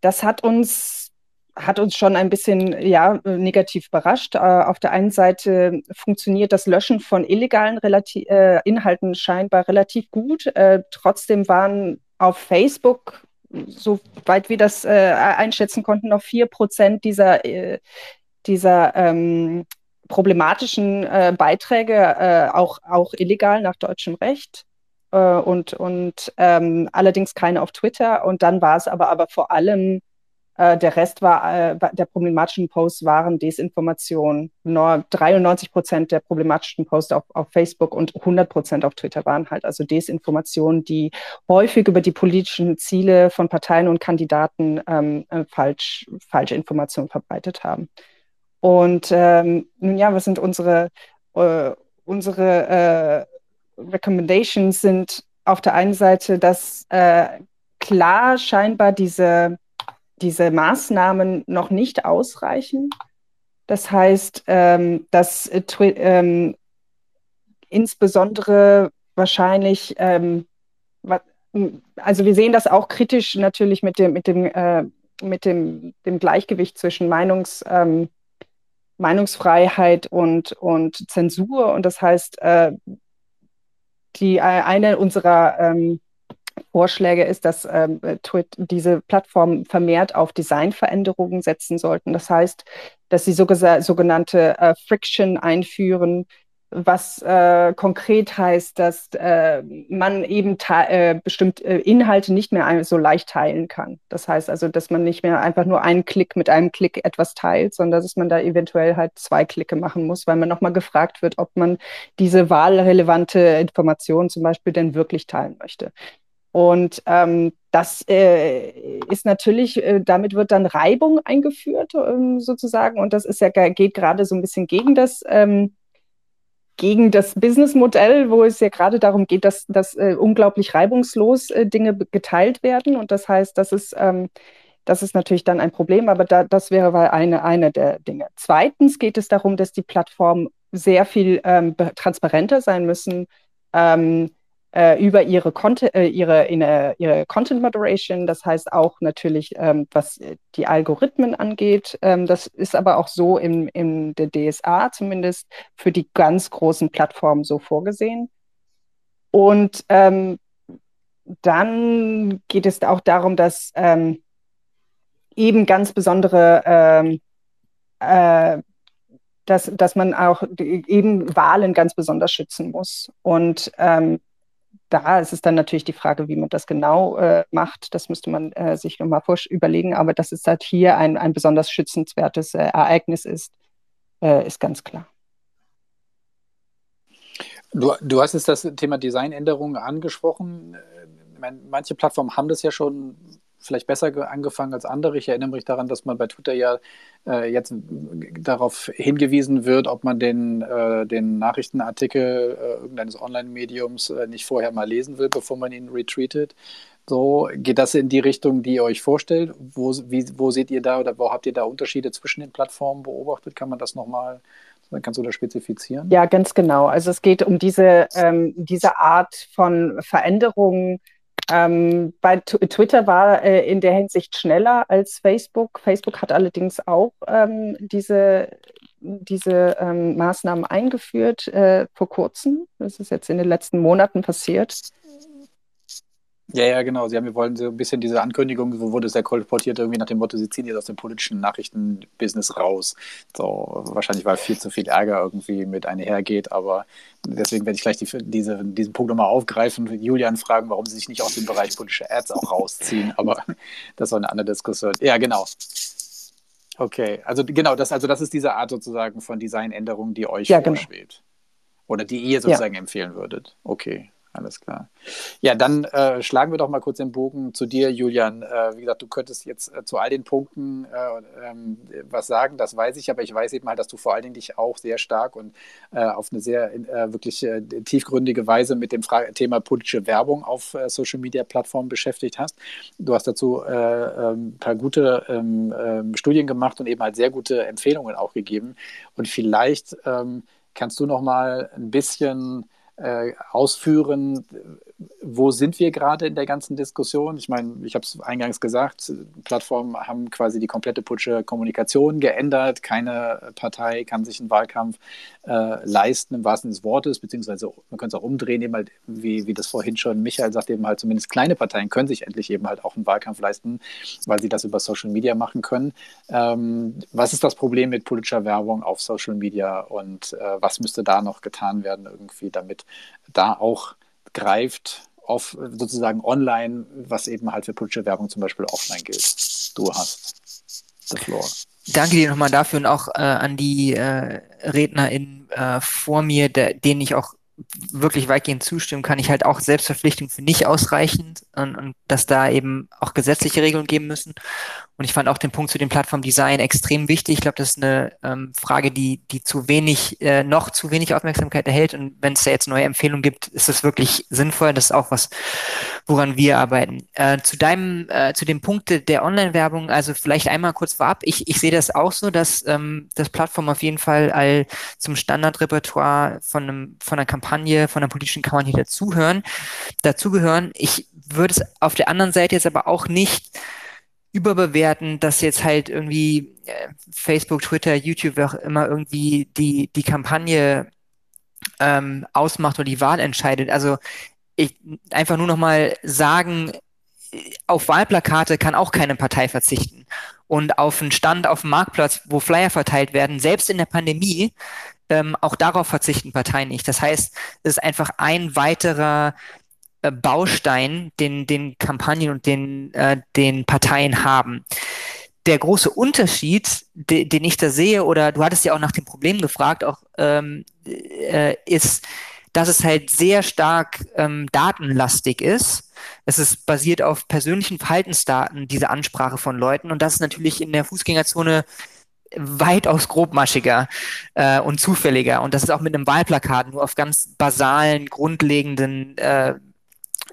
das hat uns hat uns schon ein bisschen ja, negativ überrascht. Äh, auf der einen Seite funktioniert das Löschen von illegalen relati äh, Inhalten scheinbar relativ gut. Äh, trotzdem waren auf Facebook, soweit wir das äh, einschätzen konnten, noch vier Prozent dieser, äh, dieser ähm, problematischen äh, Beiträge auch, auch illegal nach deutschem Recht. und und ähm, allerdings keine auf Twitter. Und dann war es aber, aber vor allem äh, der Rest war, äh, der problematischen Posts waren Desinformation. Nur 93 Prozent der problematischen Posts auf, auf Facebook und 100 Prozent auf Twitter waren halt also Desinformation, die häufig über die politischen Ziele von Parteien und Kandidaten ähm, äh, falsch, falsche Informationen verbreitet haben. Und ähm, nun ja, was sind unsere, äh, unsere äh, Recommendations sind auf der einen Seite, dass äh, klar scheinbar diese diese Maßnahmen noch nicht ausreichen. Das heißt, ähm, dass äh, ähm, insbesondere wahrscheinlich, ähm, also wir sehen das auch kritisch natürlich mit dem, mit dem, äh, mit dem, dem Gleichgewicht zwischen Meinungs, ähm, Meinungsfreiheit und, und Zensur. Und das heißt, äh, die, äh, eine unserer ähm, Vorschläge ist, dass ähm, diese Plattformen vermehrt auf Designveränderungen setzen sollten. Das heißt, dass sie sogenannte äh, Friction einführen, was äh, konkret heißt, dass äh, man eben äh, bestimmte äh, Inhalte nicht mehr so leicht teilen kann. Das heißt also, dass man nicht mehr einfach nur einen Klick mit einem Klick etwas teilt, sondern dass man da eventuell halt zwei Klicke machen muss, weil man nochmal gefragt wird, ob man diese wahlrelevante Information zum Beispiel denn wirklich teilen möchte. Und ähm, das äh, ist natürlich, äh, damit wird dann Reibung eingeführt ähm, sozusagen. Und das ist ja geht gerade so ein bisschen gegen das ähm, gegen das Businessmodell, wo es ja gerade darum geht, dass, dass äh, unglaublich reibungslos äh, Dinge geteilt werden. Und das heißt, das ist, ähm, das ist natürlich dann ein Problem, aber da, das wäre eine, eine der Dinge. Zweitens geht es darum, dass die Plattformen sehr viel ähm, transparenter sein müssen. Ähm, äh, über ihre, Content, äh, ihre, ihre, ihre Content Moderation, das heißt auch natürlich, ähm, was die Algorithmen angeht. Ähm, das ist aber auch so im, in der DSA zumindest für die ganz großen Plattformen so vorgesehen. Und ähm, dann geht es auch darum, dass ähm, eben ganz besondere ähm, äh, dass, dass man auch eben Wahlen ganz besonders schützen muss. Und ähm, da ist es dann natürlich die Frage, wie man das genau äh, macht. Das müsste man äh, sich nochmal überlegen. Aber dass es halt hier ein, ein besonders schützenswertes äh, Ereignis ist, äh, ist ganz klar. Du, du hast jetzt das Thema Designänderungen angesprochen. Äh, manche Plattformen haben das ja schon vielleicht besser angefangen als andere. Ich erinnere mich daran, dass man bei Twitter ja äh, jetzt darauf hingewiesen wird, ob man den, äh, den Nachrichtenartikel äh, irgendeines Online-Mediums äh, nicht vorher mal lesen will, bevor man ihn retweetet. So, geht das in die Richtung, die ihr euch vorstellt? Wo, wie, wo seht ihr da oder wo habt ihr da Unterschiede zwischen den Plattformen beobachtet? Kann man das nochmal Kannst du das spezifizieren? Ja, ganz genau. Also es geht um diese, ähm, diese Art von Veränderungen, ähm, bei Twitter war äh, in der Hinsicht schneller als Facebook. Facebook hat allerdings auch ähm, diese, diese ähm, Maßnahmen eingeführt äh, vor kurzem. Das ist jetzt in den letzten Monaten passiert. Ja, ja, genau. Sie haben, wir wollen so ein bisschen diese Ankündigung, wo wurde es ja kolportiert, irgendwie nach dem Motto, sie ziehen jetzt aus dem politischen Nachrichtenbusiness raus. So, wahrscheinlich, weil viel zu viel Ärger irgendwie mit einhergeht, aber deswegen werde ich gleich die, diese, diesen Punkt nochmal aufgreifen, Julian fragen, warum sie sich nicht aus dem Bereich politische Ads auch rausziehen, aber das war eine andere Diskussion. Ja, genau. Okay, also genau, das, also das ist diese Art sozusagen von Designänderung, die euch ja, genau. vorschwebt. Genau. Oder die ihr sozusagen ja. empfehlen würdet. Okay. Alles klar. Ja, dann äh, schlagen wir doch mal kurz den Bogen zu dir, Julian. Äh, wie gesagt, du könntest jetzt äh, zu all den Punkten äh, ähm, was sagen, das weiß ich, aber ich weiß eben halt, dass du vor allen Dingen dich auch sehr stark und äh, auf eine sehr äh, wirklich tiefgründige Weise mit dem Fra Thema politische Werbung auf Social Media Plattformen beschäftigt hast. Du hast dazu ein ähm, paar gute ähm, Studien gemacht und eben halt sehr gute Empfehlungen auch gegeben. Und vielleicht kannst du noch mal ein bisschen äh, ausführen, wo sind wir gerade in der ganzen Diskussion? Ich meine, ich habe es eingangs gesagt, Plattformen haben quasi die komplette Putsche Kommunikation geändert. Keine Partei kann sich einen Wahlkampf äh, leisten, im wahrsten Sinne des Wortes, beziehungsweise man könnte es auch umdrehen, eben halt, wie, wie das vorhin schon Michael sagt, eben halt zumindest kleine Parteien können sich endlich eben halt auch einen Wahlkampf leisten, weil sie das über Social Media machen können. Ähm, was ist das Problem mit politischer Werbung auf Social Media und äh, was müsste da noch getan werden, irgendwie, damit da auch greift auf sozusagen online, was eben halt für politische Werbung zum Beispiel offline gilt. Du hast the floor. Danke dir nochmal dafür und auch äh, an die äh, RednerInnen äh, vor mir, der, denen ich auch wirklich weitgehend zustimmen kann. Ich halt auch Selbstverpflichtung für nicht ausreichend und, und dass da eben auch gesetzliche Regeln geben müssen. Und ich fand auch den Punkt zu dem Plattformdesign extrem wichtig. Ich glaube, das ist eine ähm, Frage, die, die zu wenig, äh, noch zu wenig Aufmerksamkeit erhält. Und wenn es da jetzt neue Empfehlungen gibt, ist das wirklich sinnvoll. Das ist auch was, woran wir arbeiten. Äh, zu deinem, äh, zu dem Punkt der Online-Werbung, also vielleicht einmal kurz vorab. Ich, ich sehe das auch so, dass ähm, das Plattform auf jeden Fall all zum Standardrepertoire von einem, von einer Kampagne, von einer politischen Kampagne dazuhören, dazugehören. Ich würde es auf der anderen Seite jetzt aber auch nicht überbewerten, dass jetzt halt irgendwie äh, Facebook, Twitter, YouTube, auch immer irgendwie die, die Kampagne ähm, ausmacht oder die Wahl entscheidet. Also ich einfach nur nochmal sagen, auf Wahlplakate kann auch keine Partei verzichten. Und auf einen Stand auf dem Marktplatz, wo Flyer verteilt werden, selbst in der Pandemie, ähm, auch darauf verzichten Parteien nicht. Das heißt, es ist einfach ein weiterer äh, Baustein, den, den Kampagnen und den, äh, den Parteien haben. Der große Unterschied, de, den ich da sehe, oder du hattest ja auch nach dem Problem gefragt, auch ähm, äh, ist, dass es halt sehr stark ähm, datenlastig ist. Es ist basiert auf persönlichen Verhaltensdaten, diese Ansprache von Leuten. Und das ist natürlich in der Fußgängerzone weitaus grobmaschiger äh, und zufälliger. Und das ist auch mit einem Wahlplakat nur auf ganz basalen, grundlegenden äh,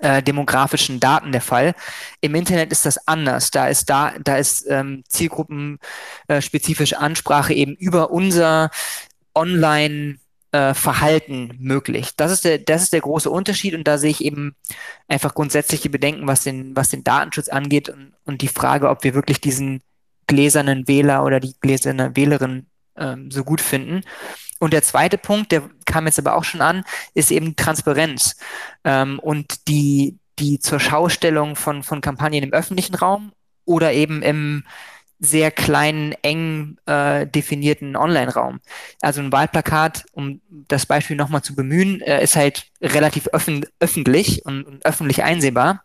äh, demografischen Daten der Fall. Im Internet ist das anders. Da ist da, da ist ähm, zielgruppenspezifische Ansprache eben über unser Online äh, Verhalten möglich. Das ist der, das ist der große Unterschied und da sehe ich eben einfach grundsätzliche Bedenken, was den, was den Datenschutz angeht und, und die Frage, ob wir wirklich diesen gläsernen Wähler oder die gläserne Wählerin ähm, so gut finden. Und der zweite Punkt, der kam jetzt aber auch schon an, ist eben Transparenz ähm, und die, die zur Schaustellung von, von Kampagnen im öffentlichen Raum oder eben im sehr kleinen, eng äh, definierten Online-Raum. Also ein Wahlplakat, um das Beispiel nochmal zu bemühen, äh, ist halt relativ öffn öffentlich und, und öffentlich einsehbar.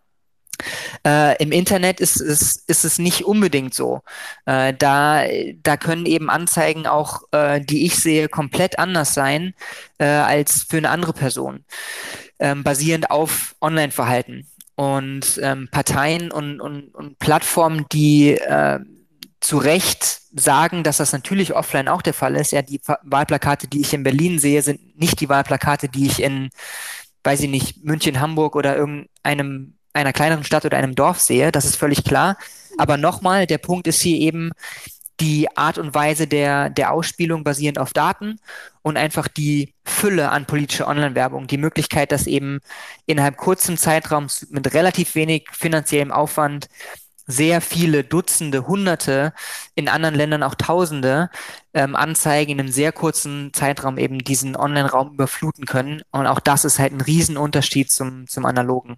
Äh, Im Internet ist es, ist es nicht unbedingt so. Äh, da, da können eben Anzeigen auch, äh, die ich sehe, komplett anders sein äh, als für eine andere Person, ähm, basierend auf Online-Verhalten. Und ähm, Parteien und, und, und Plattformen, die äh, zu Recht sagen, dass das natürlich offline auch der Fall ist. Ja, die Wahlplakate, die ich in Berlin sehe, sind nicht die Wahlplakate, die ich in, weiß ich nicht, München, Hamburg oder irgendeinem einer kleineren Stadt oder einem Dorf sehe. Das ist völlig klar. Aber nochmal, der Punkt ist hier eben die Art und Weise der, der Ausspielung basierend auf Daten und einfach die Fülle an politischer Online-Werbung, die Möglichkeit, dass eben innerhalb kurzem Zeitraums mit relativ wenig finanziellem Aufwand sehr viele Dutzende, Hunderte, in anderen Ländern auch Tausende ähm, Anzeigen in einem sehr kurzen Zeitraum eben diesen Online-Raum überfluten können. Und auch das ist halt ein Riesenunterschied zum, zum Analogen.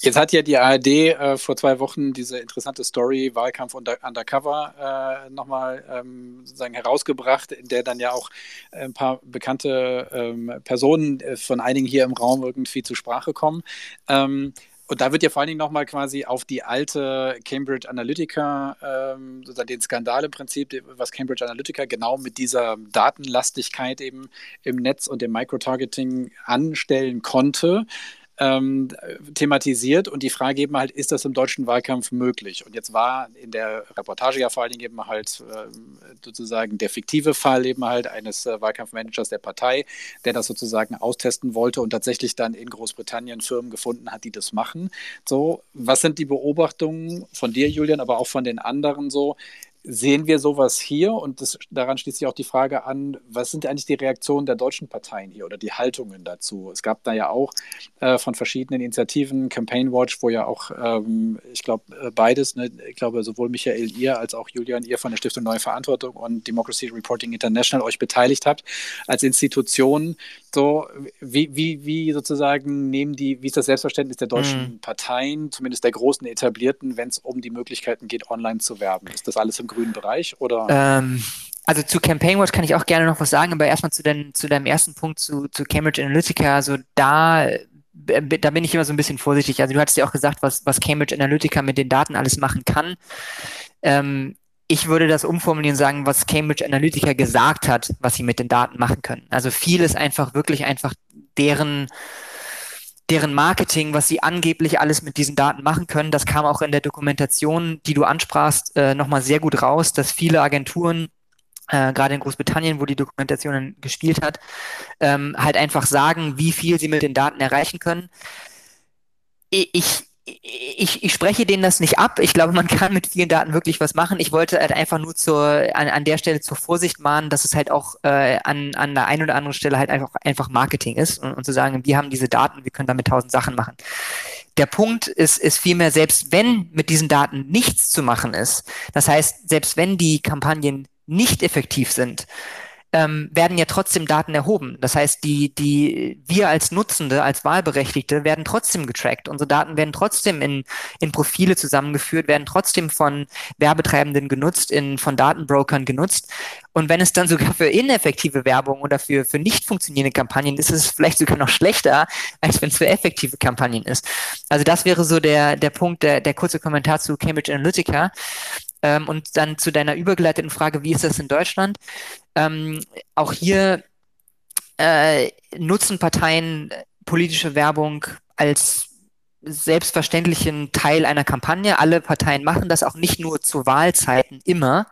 Jetzt hat ja die ARD äh, vor zwei Wochen diese interessante Story Wahlkampf unter, Undercover äh, nochmal ähm, sozusagen herausgebracht, in der dann ja auch ein paar bekannte ähm, Personen äh, von einigen hier im Raum irgendwie zur Sprache kommen. Ähm, und da wird ja vor allen Dingen nochmal quasi auf die alte Cambridge Analytica, ähm, sozusagen den Skandal im Prinzip, was Cambridge Analytica genau mit dieser Datenlastigkeit eben im Netz und dem Microtargeting anstellen konnte ähm, thematisiert und die Frage eben halt, ist das im deutschen Wahlkampf möglich? Und jetzt war in der Reportage ja vor allen Dingen eben halt ähm, sozusagen der fiktive Fall eben halt eines äh, Wahlkampfmanagers der Partei, der das sozusagen austesten wollte und tatsächlich dann in Großbritannien Firmen gefunden hat, die das machen. So, was sind die Beobachtungen von dir, Julian, aber auch von den anderen so? Sehen wir sowas hier? Und das, daran schließt sich auch die Frage an, was sind eigentlich die Reaktionen der deutschen Parteien hier oder die Haltungen dazu? Es gab da ja auch äh, von verschiedenen Initiativen, Campaign Watch, wo ja auch, ähm, ich glaube, äh, beides, ne, ich glaube, sowohl Michael ihr als auch Julian ihr von der Stiftung Neue Verantwortung und Democracy Reporting International euch beteiligt habt als Institution. So, wie, wie, wie sozusagen nehmen die, wie ist das Selbstverständnis der deutschen mhm. Parteien, zumindest der großen etablierten, wenn es um die Möglichkeiten geht, online zu werben? Ist das alles im Grünen? Grünen Bereich? Oder? Ähm, also zu Campaign Watch kann ich auch gerne noch was sagen, aber erstmal zu, den, zu deinem ersten Punkt zu, zu Cambridge Analytica. Also da äh, da bin ich immer so ein bisschen vorsichtig. Also du hattest ja auch gesagt, was, was Cambridge Analytica mit den Daten alles machen kann. Ähm, ich würde das umformulieren und sagen, was Cambridge Analytica gesagt hat, was sie mit den Daten machen können. Also viel ist einfach wirklich einfach deren deren Marketing, was sie angeblich alles mit diesen Daten machen können. Das kam auch in der Dokumentation, die du ansprachst, äh, nochmal sehr gut raus, dass viele Agenturen äh, gerade in Großbritannien, wo die Dokumentation gespielt hat, ähm, halt einfach sagen, wie viel sie mit den Daten erreichen können. Ich, ich, ich spreche denen das nicht ab. Ich glaube, man kann mit vielen Daten wirklich was machen. Ich wollte halt einfach nur zur, an, an der Stelle zur Vorsicht mahnen, dass es halt auch äh, an, an der einen oder anderen Stelle halt einfach, einfach Marketing ist und, und zu sagen, wir haben diese Daten, wir können damit tausend Sachen machen. Der Punkt ist, ist vielmehr, selbst wenn mit diesen Daten nichts zu machen ist, das heißt, selbst wenn die Kampagnen nicht effektiv sind, ähm, werden ja trotzdem Daten erhoben. Das heißt, die, die, wir als Nutzende, als Wahlberechtigte werden trotzdem getrackt. Unsere Daten werden trotzdem in, in Profile zusammengeführt, werden trotzdem von Werbetreibenden genutzt, in, von Datenbrokern genutzt. Und wenn es dann sogar für ineffektive Werbung oder für, für nicht funktionierende Kampagnen ist, ist es vielleicht sogar noch schlechter, als wenn es für effektive Kampagnen ist. Also das wäre so der, der Punkt, der, der kurze Kommentar zu Cambridge Analytica. Ähm, und dann zu deiner übergeleiteten Frage, wie ist das in Deutschland? Ähm, auch hier äh, nutzen Parteien politische Werbung als selbstverständlichen Teil einer Kampagne. Alle Parteien machen das auch nicht nur zu Wahlzeiten immer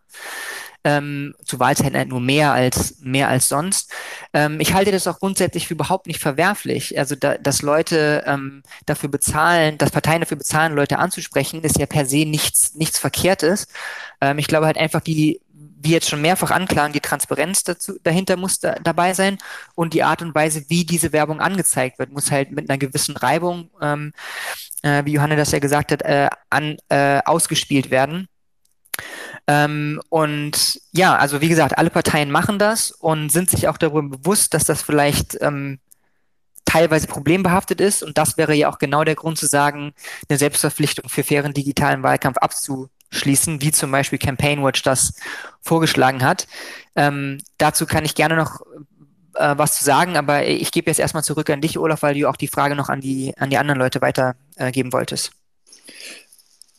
ähm, zu halt nur mehr als mehr als sonst. Ähm, ich halte das auch grundsätzlich für überhaupt nicht verwerflich. Also da, dass Leute ähm, dafür bezahlen, dass Parteien dafür bezahlen, Leute anzusprechen, ist ja per se nichts nichts Verkehrtes. Ähm, ich glaube halt einfach die wie jetzt schon mehrfach anklagen, die Transparenz dazu, dahinter muss da, dabei sein und die Art und Weise, wie diese Werbung angezeigt wird, muss halt mit einer gewissen Reibung, ähm, äh, wie Johanna das ja gesagt hat, äh, an, äh, ausgespielt werden. Ähm, und ja, also wie gesagt, alle Parteien machen das und sind sich auch darüber bewusst, dass das vielleicht ähm, teilweise problembehaftet ist. Und das wäre ja auch genau der Grund zu sagen, eine Selbstverpflichtung für fairen digitalen Wahlkampf abzuschließen, wie zum Beispiel Campaign Watch das vorgeschlagen hat. Ähm, dazu kann ich gerne noch äh, was zu sagen, aber ich gebe jetzt erstmal zurück an dich, Olaf, weil du auch die Frage noch an die, an die anderen Leute weitergeben äh, wolltest.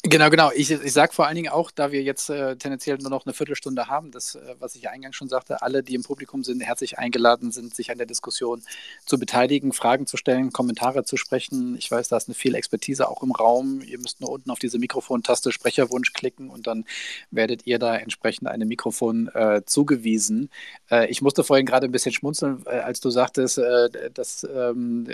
Genau, genau. Ich, ich sage vor allen Dingen auch, da wir jetzt äh, tendenziell nur noch eine Viertelstunde haben, das, äh, was ich eingangs schon sagte, alle, die im Publikum sind, herzlich eingeladen sind, sich an der Diskussion zu beteiligen, Fragen zu stellen, Kommentare zu sprechen. Ich weiß, da ist eine viel Expertise auch im Raum. Ihr müsst nur unten auf diese Mikrofontaste Sprecherwunsch klicken und dann werdet ihr da entsprechend einem Mikrofon äh, zugewiesen. Äh, ich musste vorhin gerade ein bisschen schmunzeln, äh, als du sagtest, äh, dass ähm,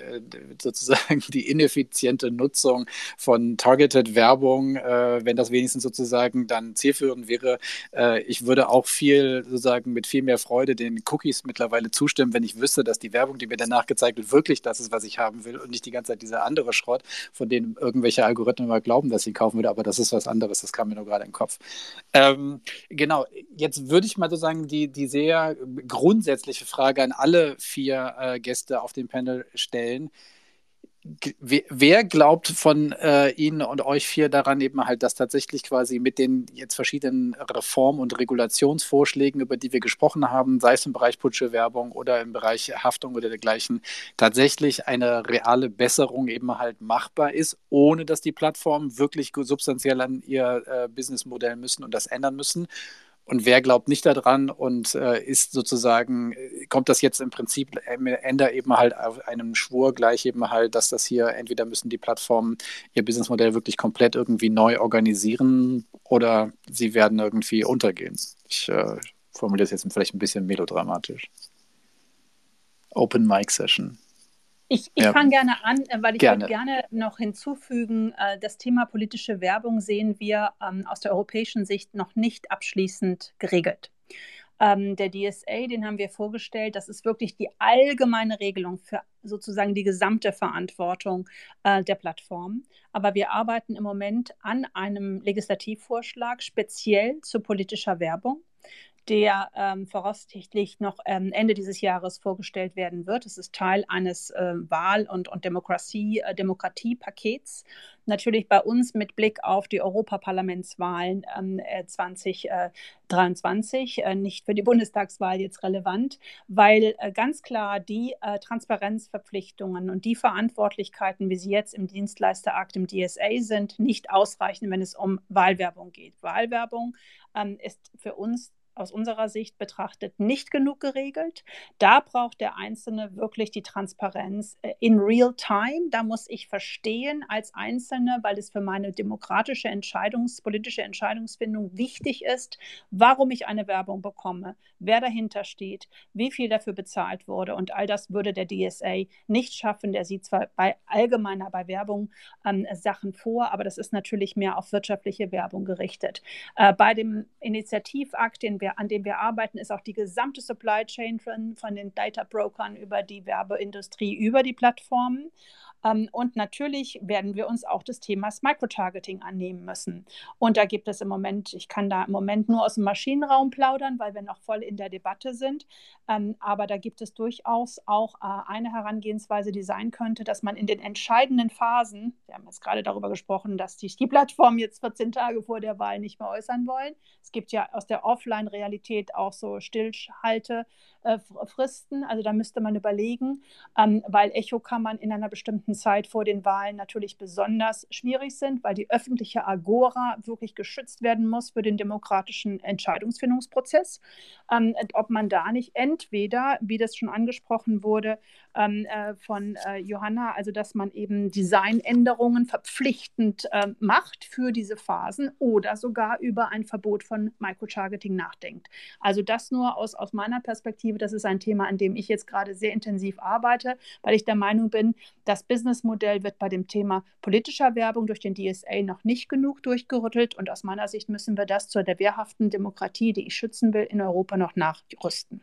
sozusagen die ineffiziente Nutzung von Targeted Werbung äh, wenn das wenigstens sozusagen dann zielführend wäre. Äh, ich würde auch viel sozusagen mit viel mehr Freude den Cookies mittlerweile zustimmen, wenn ich wüsste, dass die Werbung, die mir danach gezeigt wird, wirklich das ist, was ich haben will und nicht die ganze Zeit dieser andere Schrott, von dem irgendwelche Algorithmen mal glauben, dass ich kaufen würde, aber das ist was anderes, das kam mir nur gerade in den Kopf. Ähm, genau, jetzt würde ich mal sozusagen die, die sehr grundsätzliche Frage an alle vier äh, Gäste auf dem Panel stellen wer glaubt von äh, Ihnen und euch vier daran eben halt, dass tatsächlich quasi mit den jetzt verschiedenen Reform- und Regulationsvorschlägen, über die wir gesprochen haben, sei es im Bereich Putschewerbung oder im Bereich Haftung oder dergleichen, tatsächlich eine reale Besserung eben halt machbar ist, ohne dass die Plattformen wirklich substanziell an ihr äh, Businessmodell müssen und das ändern müssen? Und wer glaubt nicht daran und äh, ist sozusagen, kommt das jetzt im Prinzip am Ende eben halt auf einem Schwur gleich eben halt, dass das hier entweder müssen die Plattformen ihr Businessmodell wirklich komplett irgendwie neu organisieren oder sie werden irgendwie untergehen. Ich äh, formuliere das jetzt vielleicht ein bisschen melodramatisch. Open Mic Session. Ich, ich ja. fange gerne an, äh, weil ich gerne. würde gerne noch hinzufügen, äh, das Thema politische Werbung sehen wir ähm, aus der europäischen Sicht noch nicht abschließend geregelt. Ähm, der DSA, den haben wir vorgestellt, das ist wirklich die allgemeine Regelung für sozusagen die gesamte Verantwortung äh, der Plattform. Aber wir arbeiten im Moment an einem Legislativvorschlag speziell zu politischer Werbung der ähm, voraussichtlich noch ähm, Ende dieses Jahres vorgestellt werden wird. Es ist Teil eines äh, Wahl- und, und Demokratie, äh, Demokratiepakets. Natürlich bei uns mit Blick auf die Europaparlamentswahlen ähm, äh, 2023, äh, nicht für die Bundestagswahl jetzt relevant, weil äh, ganz klar die äh, Transparenzverpflichtungen und die Verantwortlichkeiten, wie sie jetzt im Dienstleisterakt im DSA sind, nicht ausreichen, wenn es um Wahlwerbung geht. Wahlwerbung ähm, ist für uns aus unserer Sicht betrachtet nicht genug geregelt. Da braucht der Einzelne wirklich die Transparenz äh, in real time. Da muss ich verstehen als Einzelne, weil es für meine demokratische Entscheidungs-, politische Entscheidungsfindung wichtig ist, warum ich eine Werbung bekomme, wer dahinter steht, wie viel dafür bezahlt wurde. Und all das würde der DSA nicht schaffen. Der sieht zwar bei allgemeiner, bei Werbung ähm, Sachen vor, aber das ist natürlich mehr auf wirtschaftliche Werbung gerichtet. Äh, bei dem Initiativakt, den wir, an dem wir arbeiten, ist auch die gesamte Supply Chain von, von den Data Brokern über die Werbeindustrie, über die Plattformen. Ähm, und natürlich werden wir uns auch des Themas Microtargeting annehmen müssen. Und da gibt es im Moment, ich kann da im Moment nur aus dem Maschinenraum plaudern, weil wir noch voll in der Debatte sind. Ähm, aber da gibt es durchaus auch äh, eine Herangehensweise, die sein könnte, dass man in den entscheidenden Phasen, wir haben jetzt gerade darüber gesprochen, dass sich die Plattformen jetzt 14 Tage vor der Wahl nicht mehr äußern wollen. Es gibt ja aus der Offline-Realität auch so Stillhalte. Äh. Also da müsste man überlegen, ähm, weil Echo kann man in einer bestimmten Zeit vor den Wahlen natürlich besonders schwierig sind, weil die öffentliche Agora wirklich geschützt werden muss für den demokratischen Entscheidungsfindungsprozess. Ähm, ob man da nicht entweder, wie das schon angesprochen wurde ähm, äh, von äh, Johanna, also dass man eben Designänderungen verpflichtend äh, macht für diese Phasen oder sogar über ein Verbot von Microtargeting nachdenkt. Also das nur aus, aus meiner Perspektive. Das ist ein Thema, an dem ich jetzt gerade sehr intensiv arbeite, weil ich der Meinung bin, das Businessmodell wird bei dem Thema politischer Werbung durch den DSA noch nicht genug durchgerüttelt. Und aus meiner Sicht müssen wir das zur der wehrhaften Demokratie, die ich schützen will, in Europa noch nachrüsten.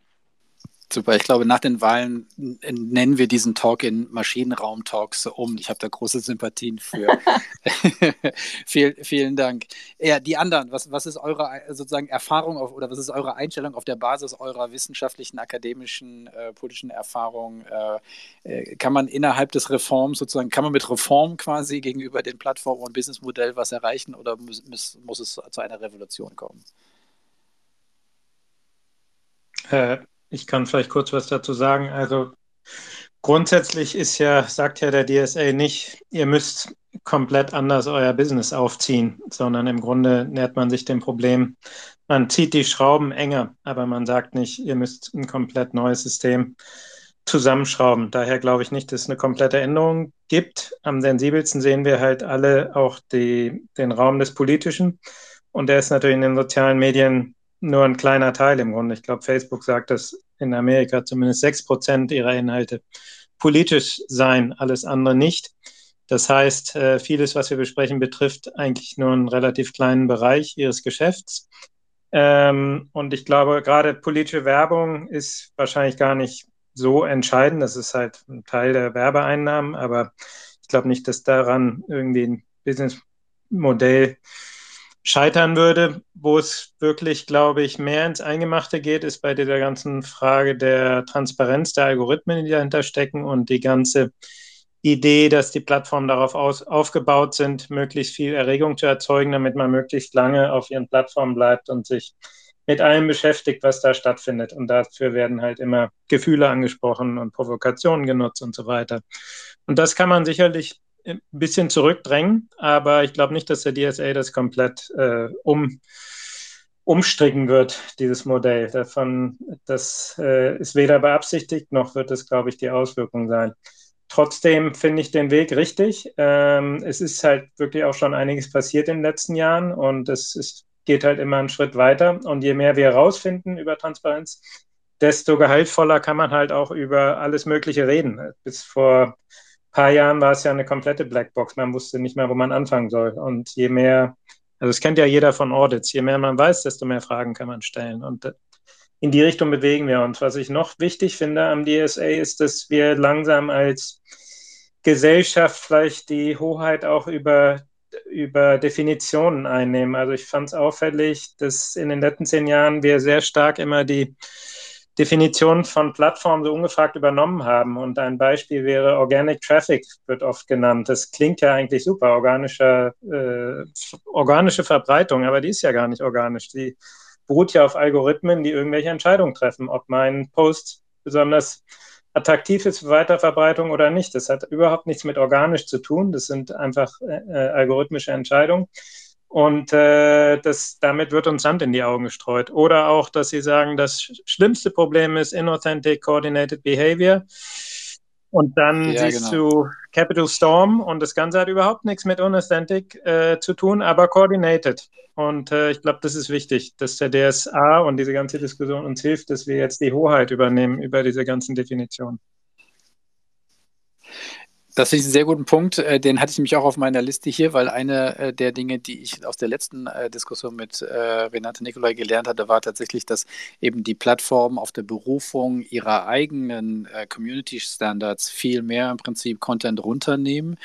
Super, ich glaube, nach den Wahlen nennen wir diesen Talk in Maschinenraum-Talks um. Ich habe da große Sympathien für. Viel, vielen Dank. Ja, die anderen, was, was ist eure sozusagen Erfahrung auf, oder was ist eure Einstellung auf der Basis eurer wissenschaftlichen, akademischen, äh, politischen Erfahrung? Äh, äh, kann man innerhalb des Reforms sozusagen, kann man mit Reform quasi gegenüber den Plattformen und Businessmodell was erreichen oder muss, muss, muss es zu einer Revolution kommen? Äh, ich kann vielleicht kurz was dazu sagen. Also grundsätzlich ist ja, sagt ja der DSA nicht, ihr müsst komplett anders euer Business aufziehen, sondern im Grunde nähert man sich dem Problem, man zieht die Schrauben enger, aber man sagt nicht, ihr müsst ein komplett neues System zusammenschrauben. Daher glaube ich nicht, dass es eine komplette Änderung gibt. Am sensibelsten sehen wir halt alle auch die, den Raum des Politischen. Und der ist natürlich in den sozialen Medien nur ein kleiner Teil im Grunde. Ich glaube, Facebook sagt, dass in Amerika zumindest sechs Prozent ihrer Inhalte politisch seien, alles andere nicht. Das heißt, äh, vieles, was wir besprechen, betrifft eigentlich nur einen relativ kleinen Bereich ihres Geschäfts. Ähm, und ich glaube, gerade politische Werbung ist wahrscheinlich gar nicht so entscheidend. Das ist halt ein Teil der Werbeeinnahmen, aber ich glaube nicht, dass daran irgendwie ein Businessmodell scheitern würde. Wo es wirklich, glaube ich, mehr ins Eingemachte geht, ist bei dieser ganzen Frage der Transparenz der Algorithmen, die dahinter stecken und die ganze Idee, dass die Plattformen darauf aus, aufgebaut sind, möglichst viel Erregung zu erzeugen, damit man möglichst lange auf ihren Plattformen bleibt und sich mit allem beschäftigt, was da stattfindet. Und dafür werden halt immer Gefühle angesprochen und Provokationen genutzt und so weiter. Und das kann man sicherlich ein bisschen zurückdrängen, aber ich glaube nicht, dass der DSA das komplett äh, um, umstricken wird, dieses Modell. Davon, das äh, ist weder beabsichtigt, noch wird es, glaube ich, die Auswirkung sein. Trotzdem finde ich den Weg richtig. Ähm, es ist halt wirklich auch schon einiges passiert in den letzten Jahren und es ist, geht halt immer einen Schritt weiter. Und je mehr wir herausfinden über Transparenz, desto gehaltvoller kann man halt auch über alles Mögliche reden. Bis vor paar Jahren war es ja eine komplette Blackbox. Man wusste nicht mehr, wo man anfangen soll. Und je mehr, also es kennt ja jeder von Audits, je mehr man weiß, desto mehr Fragen kann man stellen. Und äh, in die Richtung bewegen wir uns. Was ich noch wichtig finde am DSA ist, dass wir langsam als Gesellschaft vielleicht die Hoheit auch über über Definitionen einnehmen. Also ich fand es auffällig, dass in den letzten zehn Jahren wir sehr stark immer die Definition von Plattformen so ungefragt übernommen haben. Und ein Beispiel wäre Organic Traffic, wird oft genannt. Das klingt ja eigentlich super, organische, äh, organische Verbreitung, aber die ist ja gar nicht organisch. Die beruht ja auf Algorithmen, die irgendwelche Entscheidungen treffen, ob mein Post besonders attraktiv ist für Weiterverbreitung oder nicht. Das hat überhaupt nichts mit organisch zu tun. Das sind einfach äh, äh, algorithmische Entscheidungen. Und äh, das, damit wird uns Sand in die Augen gestreut. Oder auch, dass Sie sagen, das schlimmste Problem ist Inauthentic Coordinated Behavior. Und dann ja, siehst genau. du Capital Storm und das Ganze hat überhaupt nichts mit Unauthentic äh, zu tun, aber coordinated. Und äh, ich glaube, das ist wichtig, dass der DSA und diese ganze Diskussion uns hilft, dass wir jetzt die Hoheit übernehmen über diese ganzen Definitionen. Das finde ich einen sehr guten Punkt. Äh, den hatte ich mich auch auf meiner Liste hier, weil eine äh, der Dinge, die ich aus der letzten äh, Diskussion mit Renate Nicolai gelernt hatte, war tatsächlich, dass eben die Plattformen auf der Berufung ihrer eigenen Community Standards viel mehr im Prinzip Content runternehmen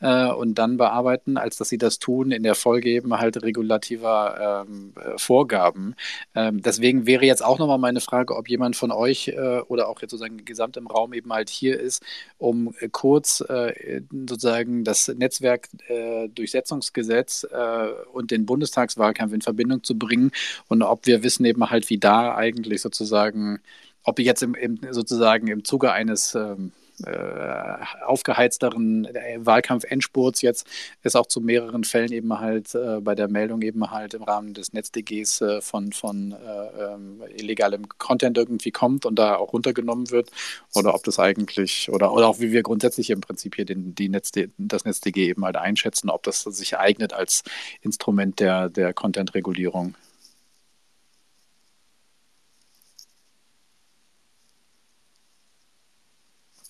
und dann bearbeiten, als dass sie das tun in der Folge eben halt regulativer ähm, Vorgaben. Ähm, deswegen wäre jetzt auch nochmal meine Frage, ob jemand von euch oder auch jetzt sozusagen gesamt im Raum eben halt hier ist, um kurz äh, sozusagen das Netzwerkdurchsetzungsgesetz äh, und den Bundestagswahlkampf in Verbindung zu bringen. Und ob wir wissen eben halt, wie da eigentlich sozusagen, ob jetzt im, im sozusagen im Zuge eines ähm, äh, aufgeheizteren äh, Wahlkampf-Endspurts jetzt ist auch zu mehreren Fällen eben halt äh, bei der Meldung eben halt im Rahmen des NetzDGs äh, von, von äh, ähm, illegalem Content irgendwie kommt und da auch runtergenommen wird oder ob das eigentlich oder, oder auch wie wir grundsätzlich im Prinzip hier den, die Netz, das NetzDG eben halt einschätzen, ob das sich eignet als Instrument der, der Content-Regulierung.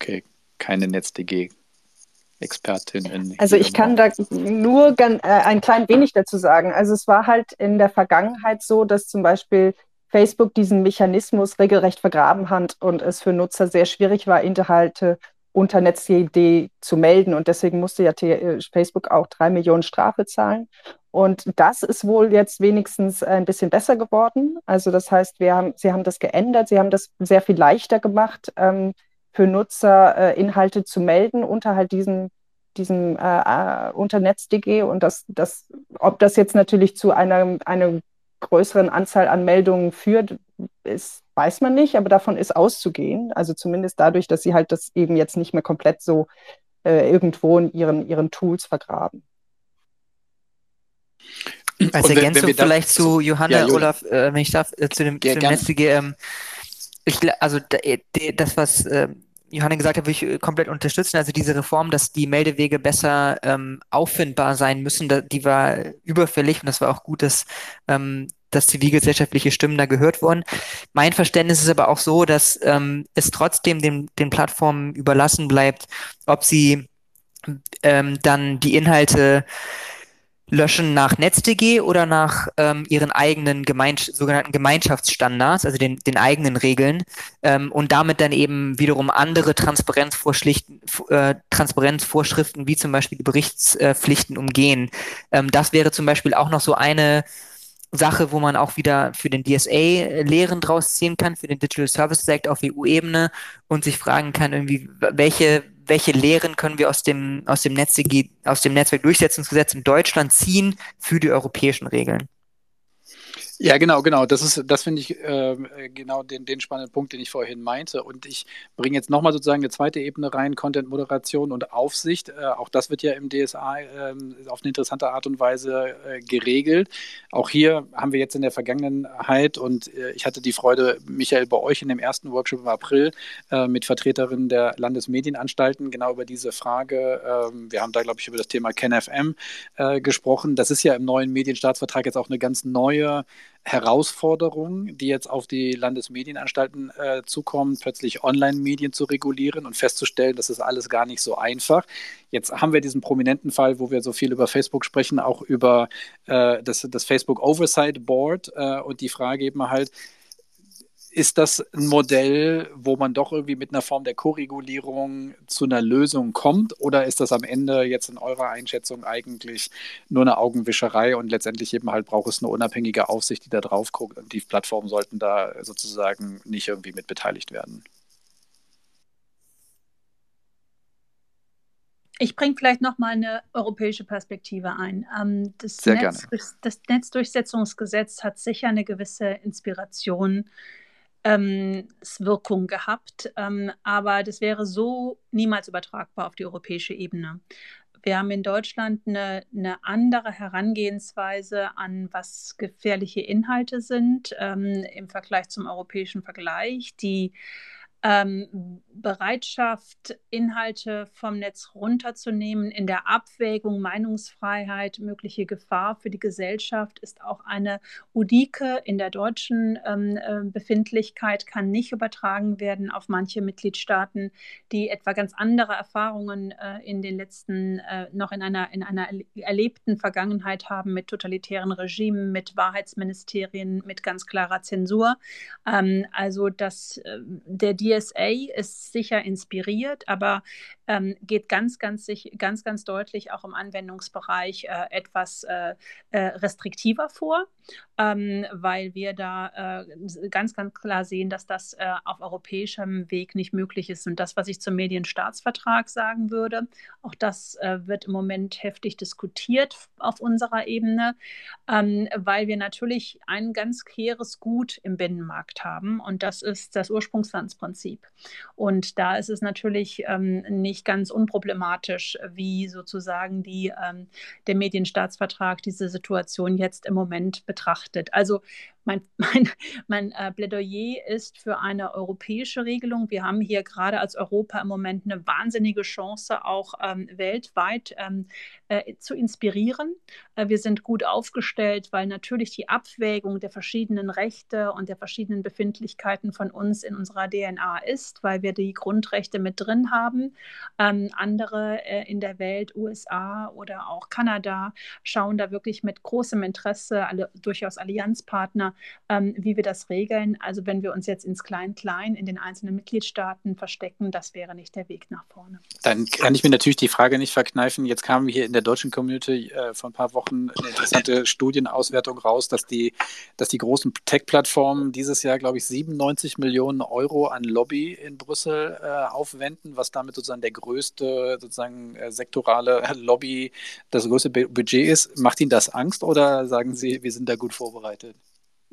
Okay, keine NetzDG. Expertin. also ich kann da nur ganz, äh, ein klein wenig dazu sagen. Also es war halt in der Vergangenheit so, dass zum Beispiel Facebook diesen Mechanismus regelrecht vergraben hat und es für Nutzer sehr schwierig war, Inhalte unter NetzDG zu melden. Und deswegen musste ja äh, Facebook auch drei Millionen Strafe zahlen. Und das ist wohl jetzt wenigstens ein bisschen besser geworden. Also das heißt, wir haben, sie haben das geändert, sie haben das sehr viel leichter gemacht. Ähm, für Nutzer äh, Inhalte zu melden unter halt diesem, diesem äh, äh unter NetzDG und das, das, ob das jetzt natürlich zu einer, einer größeren Anzahl an Meldungen führt, ist, weiß man nicht, aber davon ist auszugehen. Also zumindest dadurch, dass sie halt das eben jetzt nicht mehr komplett so äh, irgendwo in ihren, ihren Tools vergraben. Als Ergänzung vielleicht zu Johanna, ja, Olaf, äh, wenn ich darf, äh, zu dem, ja, zu dem NetzDG, ähm, ich, also äh, das, was äh, Johanna gesagt hat, würde ich äh, komplett unterstützen. Also diese Reform, dass die Meldewege besser ähm, auffindbar sein müssen, da, die war überfällig und das war auch gut, dass, ähm, dass zivilgesellschaftliche Stimmen da gehört wurden. Mein Verständnis ist aber auch so, dass ähm, es trotzdem den, den Plattformen überlassen bleibt, ob sie ähm, dann die Inhalte löschen nach NetzDG oder nach ähm, ihren eigenen Gemeins sogenannten Gemeinschaftsstandards, also den, den eigenen Regeln, ähm, und damit dann eben wiederum andere Transparenzvorschriften, äh, Transparenzvorschriften wie zum Beispiel die Berichtspflichten umgehen. Ähm, das wäre zum Beispiel auch noch so eine Sache, wo man auch wieder für den DSA Lehren draus ziehen kann, für den Digital Services Act auf EU-Ebene und sich fragen kann, irgendwie, welche welche Lehren können wir aus dem, aus dem, Netz, aus dem Netzwerkdurchsetzungsgesetz in Deutschland ziehen für die europäischen Regeln? Ja, genau, genau. Das ist, das finde ich äh, genau den, den spannenden Punkt, den ich vorhin meinte. Und ich bringe jetzt nochmal sozusagen eine zweite Ebene rein, Content-Moderation und Aufsicht. Äh, auch das wird ja im DSA äh, auf eine interessante Art und Weise äh, geregelt. Auch hier haben wir jetzt in der Vergangenheit und äh, ich hatte die Freude, Michael, bei euch in dem ersten Workshop im April äh, mit Vertreterinnen der Landesmedienanstalten genau über diese Frage. Ähm, wir haben da, glaube ich, über das Thema KenFM gesprochen. Das ist ja im neuen Medienstaatsvertrag jetzt auch eine ganz neue Herausforderung, die jetzt auf die Landesmedienanstalten äh, zukommen, plötzlich Online-Medien zu regulieren und festzustellen, das ist alles gar nicht so einfach. Jetzt haben wir diesen prominenten Fall, wo wir so viel über Facebook sprechen, auch über äh, das, das Facebook Oversight Board äh, und die Frage eben halt, ist das ein Modell, wo man doch irgendwie mit einer Form der Koregulierung zu einer Lösung kommt? Oder ist das am Ende jetzt in eurer Einschätzung eigentlich nur eine Augenwischerei und letztendlich eben halt braucht es eine unabhängige Aufsicht, die da drauf guckt und die Plattformen sollten da sozusagen nicht irgendwie mit beteiligt werden? Ich bringe vielleicht noch mal eine europäische Perspektive ein. Ähm, das, Sehr Netz, gerne. das Netzdurchsetzungsgesetz hat sicher eine gewisse Inspiration ähm, Wirkung gehabt. Ähm, aber das wäre so niemals übertragbar auf die europäische Ebene. Wir haben in Deutschland eine, eine andere Herangehensweise an, was gefährliche Inhalte sind ähm, im Vergleich zum europäischen Vergleich. Die ähm, Bereitschaft, Inhalte vom Netz runterzunehmen, in der Abwägung Meinungsfreiheit, mögliche Gefahr für die Gesellschaft ist auch eine Udike in der deutschen ähm, äh, Befindlichkeit, kann nicht übertragen werden auf manche Mitgliedstaaten, die etwa ganz andere Erfahrungen äh, in den letzten, äh, noch in einer, in einer erlebten Vergangenheit haben mit totalitären Regimen, mit Wahrheitsministerien, mit ganz klarer Zensur. Ähm, also dass äh, der Dialog DSA ist sicher inspiriert, aber ähm, geht ganz, ganz, ganz, ganz deutlich auch im Anwendungsbereich äh, etwas äh, äh, restriktiver vor, ähm, weil wir da äh, ganz, ganz klar sehen, dass das äh, auf europäischem Weg nicht möglich ist. Und das, was ich zum Medienstaatsvertrag sagen würde, auch das äh, wird im Moment heftig diskutiert auf unserer Ebene, ähm, weil wir natürlich ein ganz kehres Gut im Binnenmarkt haben und das ist das Ursprungslandsprinzip. Und da ist es natürlich ähm, nicht nicht ganz unproblematisch, wie sozusagen die, ähm, der Medienstaatsvertrag diese Situation jetzt im Moment betrachtet. Also mein, mein, mein äh, Plädoyer ist für eine europäische Regelung. Wir haben hier gerade als Europa im Moment eine wahnsinnige Chance, auch ähm, weltweit ähm, äh, zu inspirieren. Äh, wir sind gut aufgestellt, weil natürlich die Abwägung der verschiedenen Rechte und der verschiedenen Befindlichkeiten von uns in unserer DNA ist, weil wir die Grundrechte mit drin haben. Ähm, andere äh, in der Welt, USA oder auch Kanada, schauen da wirklich mit großem Interesse, alle durchaus Allianzpartner, ähm, wie wir das regeln. Also wenn wir uns jetzt ins Klein-Klein in den einzelnen Mitgliedstaaten verstecken, das wäre nicht der Weg nach vorne. Dann kann ich mir natürlich die Frage nicht verkneifen. Jetzt kam hier in der deutschen Community äh, vor ein paar Wochen eine interessante Studienauswertung raus, dass die, dass die großen Tech-Plattformen dieses Jahr, glaube ich, 97 Millionen Euro an Lobby in Brüssel äh, aufwenden, was damit sozusagen der größte sozusagen äh, sektorale Lobby, das größte Budget ist. Macht Ihnen das Angst oder sagen Sie, wir sind da gut vorbereitet?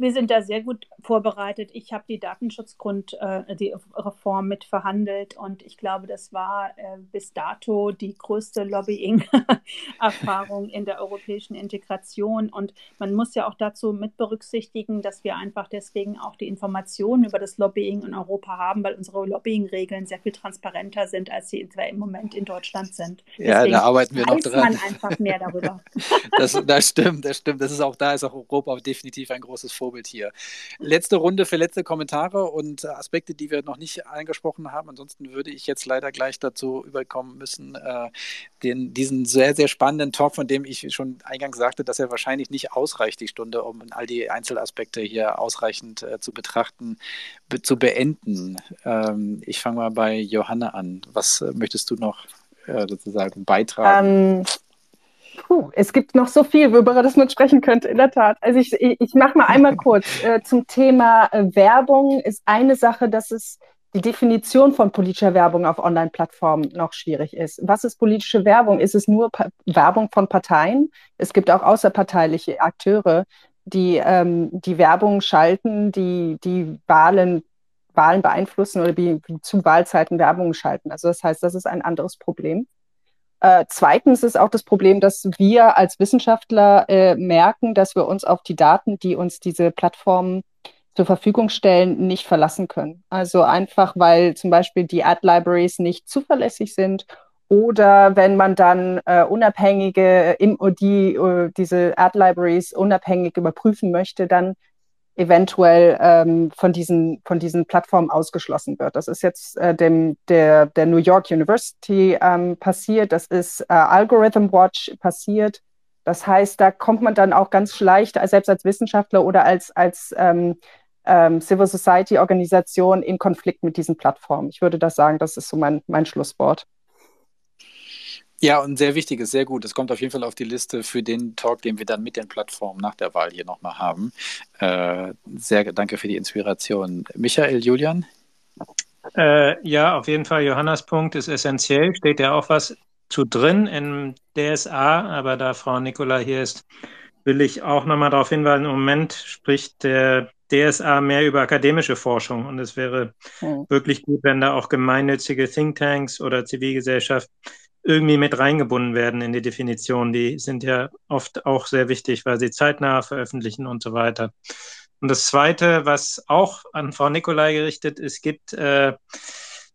Wir sind da sehr gut vorbereitet. Ich habe die Datenschutzgrundreform äh, mit verhandelt und ich glaube, das war äh, bis dato die größte Lobbying-Erfahrung in der europäischen Integration. Und man muss ja auch dazu mit berücksichtigen, dass wir einfach deswegen auch die Informationen über das Lobbying in Europa haben, weil unsere Lobbying-Regeln sehr viel transparenter sind, als sie im Moment in Deutschland sind. Ja, deswegen da arbeiten wir noch dran. man einfach mehr darüber. das, das stimmt, das stimmt. Das ist auch da ist auch Europa definitiv ein großes Vorbild. Hier. Letzte Runde für letzte Kommentare und Aspekte, die wir noch nicht angesprochen haben. Ansonsten würde ich jetzt leider gleich dazu überkommen müssen, äh, den, diesen sehr, sehr spannenden Talk, von dem ich schon eingangs sagte, dass er wahrscheinlich nicht ausreicht, die Stunde, um all die Einzelaspekte hier ausreichend äh, zu betrachten, be zu beenden. Ähm, ich fange mal bei Johanna an. Was äh, möchtest du noch äh, sozusagen beitragen? Ähm Puh, es gibt noch so viel, worüber das man sprechen könnte, in der Tat. Also ich, ich, mache mal einmal kurz äh, zum Thema äh, Werbung. Ist eine Sache, dass es die Definition von politischer Werbung auf Online-Plattformen noch schwierig ist. Was ist politische Werbung? Ist es nur pa Werbung von Parteien? Es gibt auch außerparteiliche Akteure, die ähm, die Werbung schalten, die die Wahlen Wahlen beeinflussen oder die, die zu Wahlzeiten Werbung schalten. Also das heißt, das ist ein anderes Problem. Äh, zweitens ist auch das Problem, dass wir als Wissenschaftler äh, merken, dass wir uns auf die Daten, die uns diese Plattformen zur Verfügung stellen, nicht verlassen können. Also einfach, weil zum Beispiel die Ad-Libraries nicht zuverlässig sind oder wenn man dann äh, unabhängige, im, die, äh, diese Ad-Libraries unabhängig überprüfen möchte, dann eventuell ähm, von, diesen, von diesen Plattformen ausgeschlossen wird. Das ist jetzt äh, dem, der, der New York University ähm, passiert, das ist äh, Algorithm Watch passiert. Das heißt, da kommt man dann auch ganz leicht, selbst als Wissenschaftler oder als, als ähm, ähm, Civil Society Organisation in Konflikt mit diesen Plattformen. Ich würde das sagen, das ist so mein, mein Schlusswort. Ja, und sehr wichtig ist, sehr gut. Es kommt auf jeden Fall auf die Liste für den Talk, den wir dann mit den Plattformen nach der Wahl hier nochmal haben. Äh, sehr danke für die Inspiration. Michael, Julian? Äh, ja, auf jeden Fall. Johannas Punkt ist essentiell. Steht ja auch was zu drin im DSA, aber da Frau Nicola hier ist, will ich auch nochmal darauf hinweisen, im Moment spricht der DSA mehr über akademische Forschung und es wäre ja. wirklich gut, wenn da auch gemeinnützige Thinktanks oder Zivilgesellschaft irgendwie mit reingebunden werden in die Definition. Die sind ja oft auch sehr wichtig, weil sie zeitnah veröffentlichen und so weiter. Und das Zweite, was auch an Frau Nikolai gerichtet ist, gibt, äh,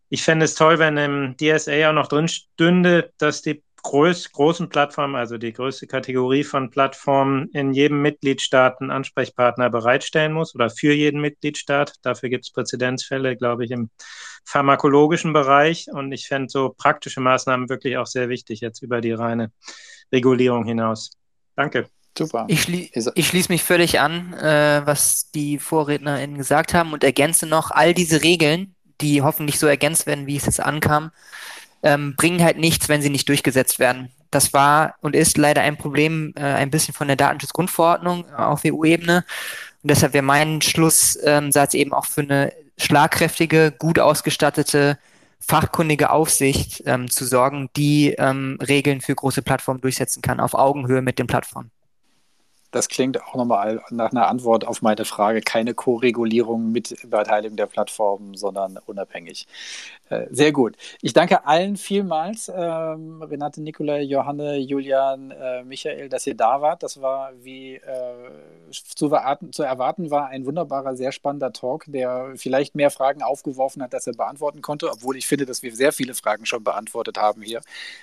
ich fände es toll, wenn im DSA auch noch drin stünde, dass die groß, großen Plattformen, also die größte Kategorie von Plattformen, in jedem Mitgliedstaat einen Ansprechpartner bereitstellen muss oder für jeden Mitgliedstaat. Dafür gibt es Präzedenzfälle, glaube ich, im pharmakologischen Bereich. Und ich fände so praktische Maßnahmen wirklich auch sehr wichtig, jetzt über die reine Regulierung hinaus. Danke. Super. Ich, schlie ich schließe mich völlig an, äh, was die VorrednerInnen gesagt haben und ergänze noch all diese Regeln, die hoffentlich so ergänzt werden, wie es jetzt ankam, ähm, bringen halt nichts, wenn sie nicht durchgesetzt werden. Das war und ist leider ein Problem äh, ein bisschen von der Datenschutzgrundverordnung auf EU-Ebene. Und deshalb wäre mein Schlusssatz ähm, eben auch für eine schlagkräftige, gut ausgestattete, fachkundige Aufsicht ähm, zu sorgen, die ähm, Regeln für große Plattformen durchsetzen kann, auf Augenhöhe mit den Plattformen. Das klingt auch nochmal nach einer Antwort auf meine Frage. Keine Co-Regulierung mit Beteiligung der Plattformen, sondern unabhängig. Äh, sehr gut. Ich danke allen vielmals, ähm, Renate, Nikolai, Johanne, Julian, äh, Michael, dass ihr da wart. Das war, wie äh, zu, erwarten, zu, erwarten war, ein wunderbarer, sehr spannender Talk, der vielleicht mehr Fragen aufgeworfen hat, als er beantworten konnte, obwohl ich finde, dass wir sehr viele Fragen schon beantwortet haben hier.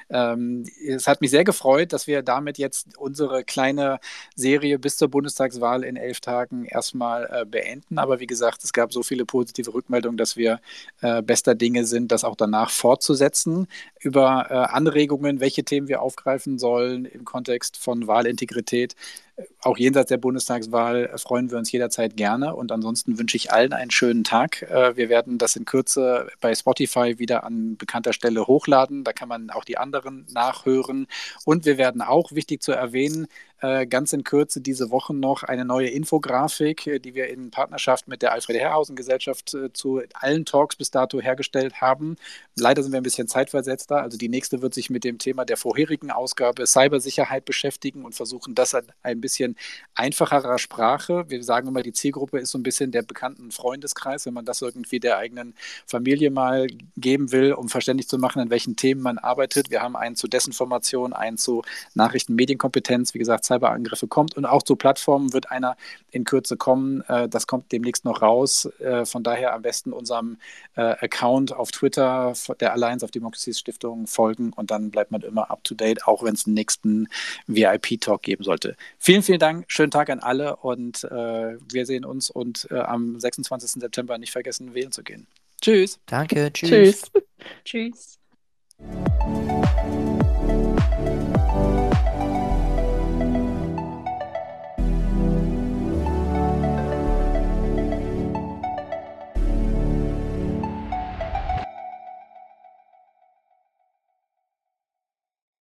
Ähm, es hat mich sehr gefreut, dass wir damit jetzt unsere kleine Serie bis zur Bundestagswahl in elf Tagen erstmal äh, beenden. Aber wie gesagt, es gab so viele positive Rückmeldungen, dass wir äh, bester Dinge sind sind, das auch danach fortzusetzen, über äh, Anregungen, welche Themen wir aufgreifen sollen im Kontext von Wahlintegrität. Auch jenseits der Bundestagswahl freuen wir uns jederzeit gerne. Und ansonsten wünsche ich allen einen schönen Tag. Äh, wir werden das in Kürze bei Spotify wieder an bekannter Stelle hochladen. Da kann man auch die anderen nachhören. Und wir werden auch, wichtig zu erwähnen, äh, ganz in Kürze diese Woche noch eine neue Infografik, äh, die wir in Partnerschaft mit der Alfred Herrhausen Gesellschaft zu allen Talks bis dato hergestellt haben. Leider sind wir ein bisschen zeitversetzter. Also die nächste wird sich mit dem Thema der vorherigen Ausgabe Cybersicherheit beschäftigen und versuchen, das ein bisschen einfacherer Sprache. Wir sagen immer, die Zielgruppe ist so ein bisschen der bekannten Freundeskreis, wenn man das irgendwie der eigenen Familie mal geben will, um verständlich zu machen, an welchen Themen man arbeitet. Wir haben einen zu Desinformation, einen zu Nachrichten-Medienkompetenz, wie gesagt, Cyberangriffe kommt und auch zu Plattformen wird einer in Kürze kommen. Äh, das kommt demnächst noch raus. Äh, von daher am besten unserem äh, Account auf Twitter der Alliance of Democracies Stiftung folgen und dann bleibt man immer up to date, auch wenn es einen nächsten VIP-Talk geben sollte. Vielen Vielen, Dank. Schönen Tag an alle und äh, wir sehen uns und äh, am 26. September nicht vergessen, wählen zu gehen. Tschüss. Danke. Tschüss. Tschüss. tschüss.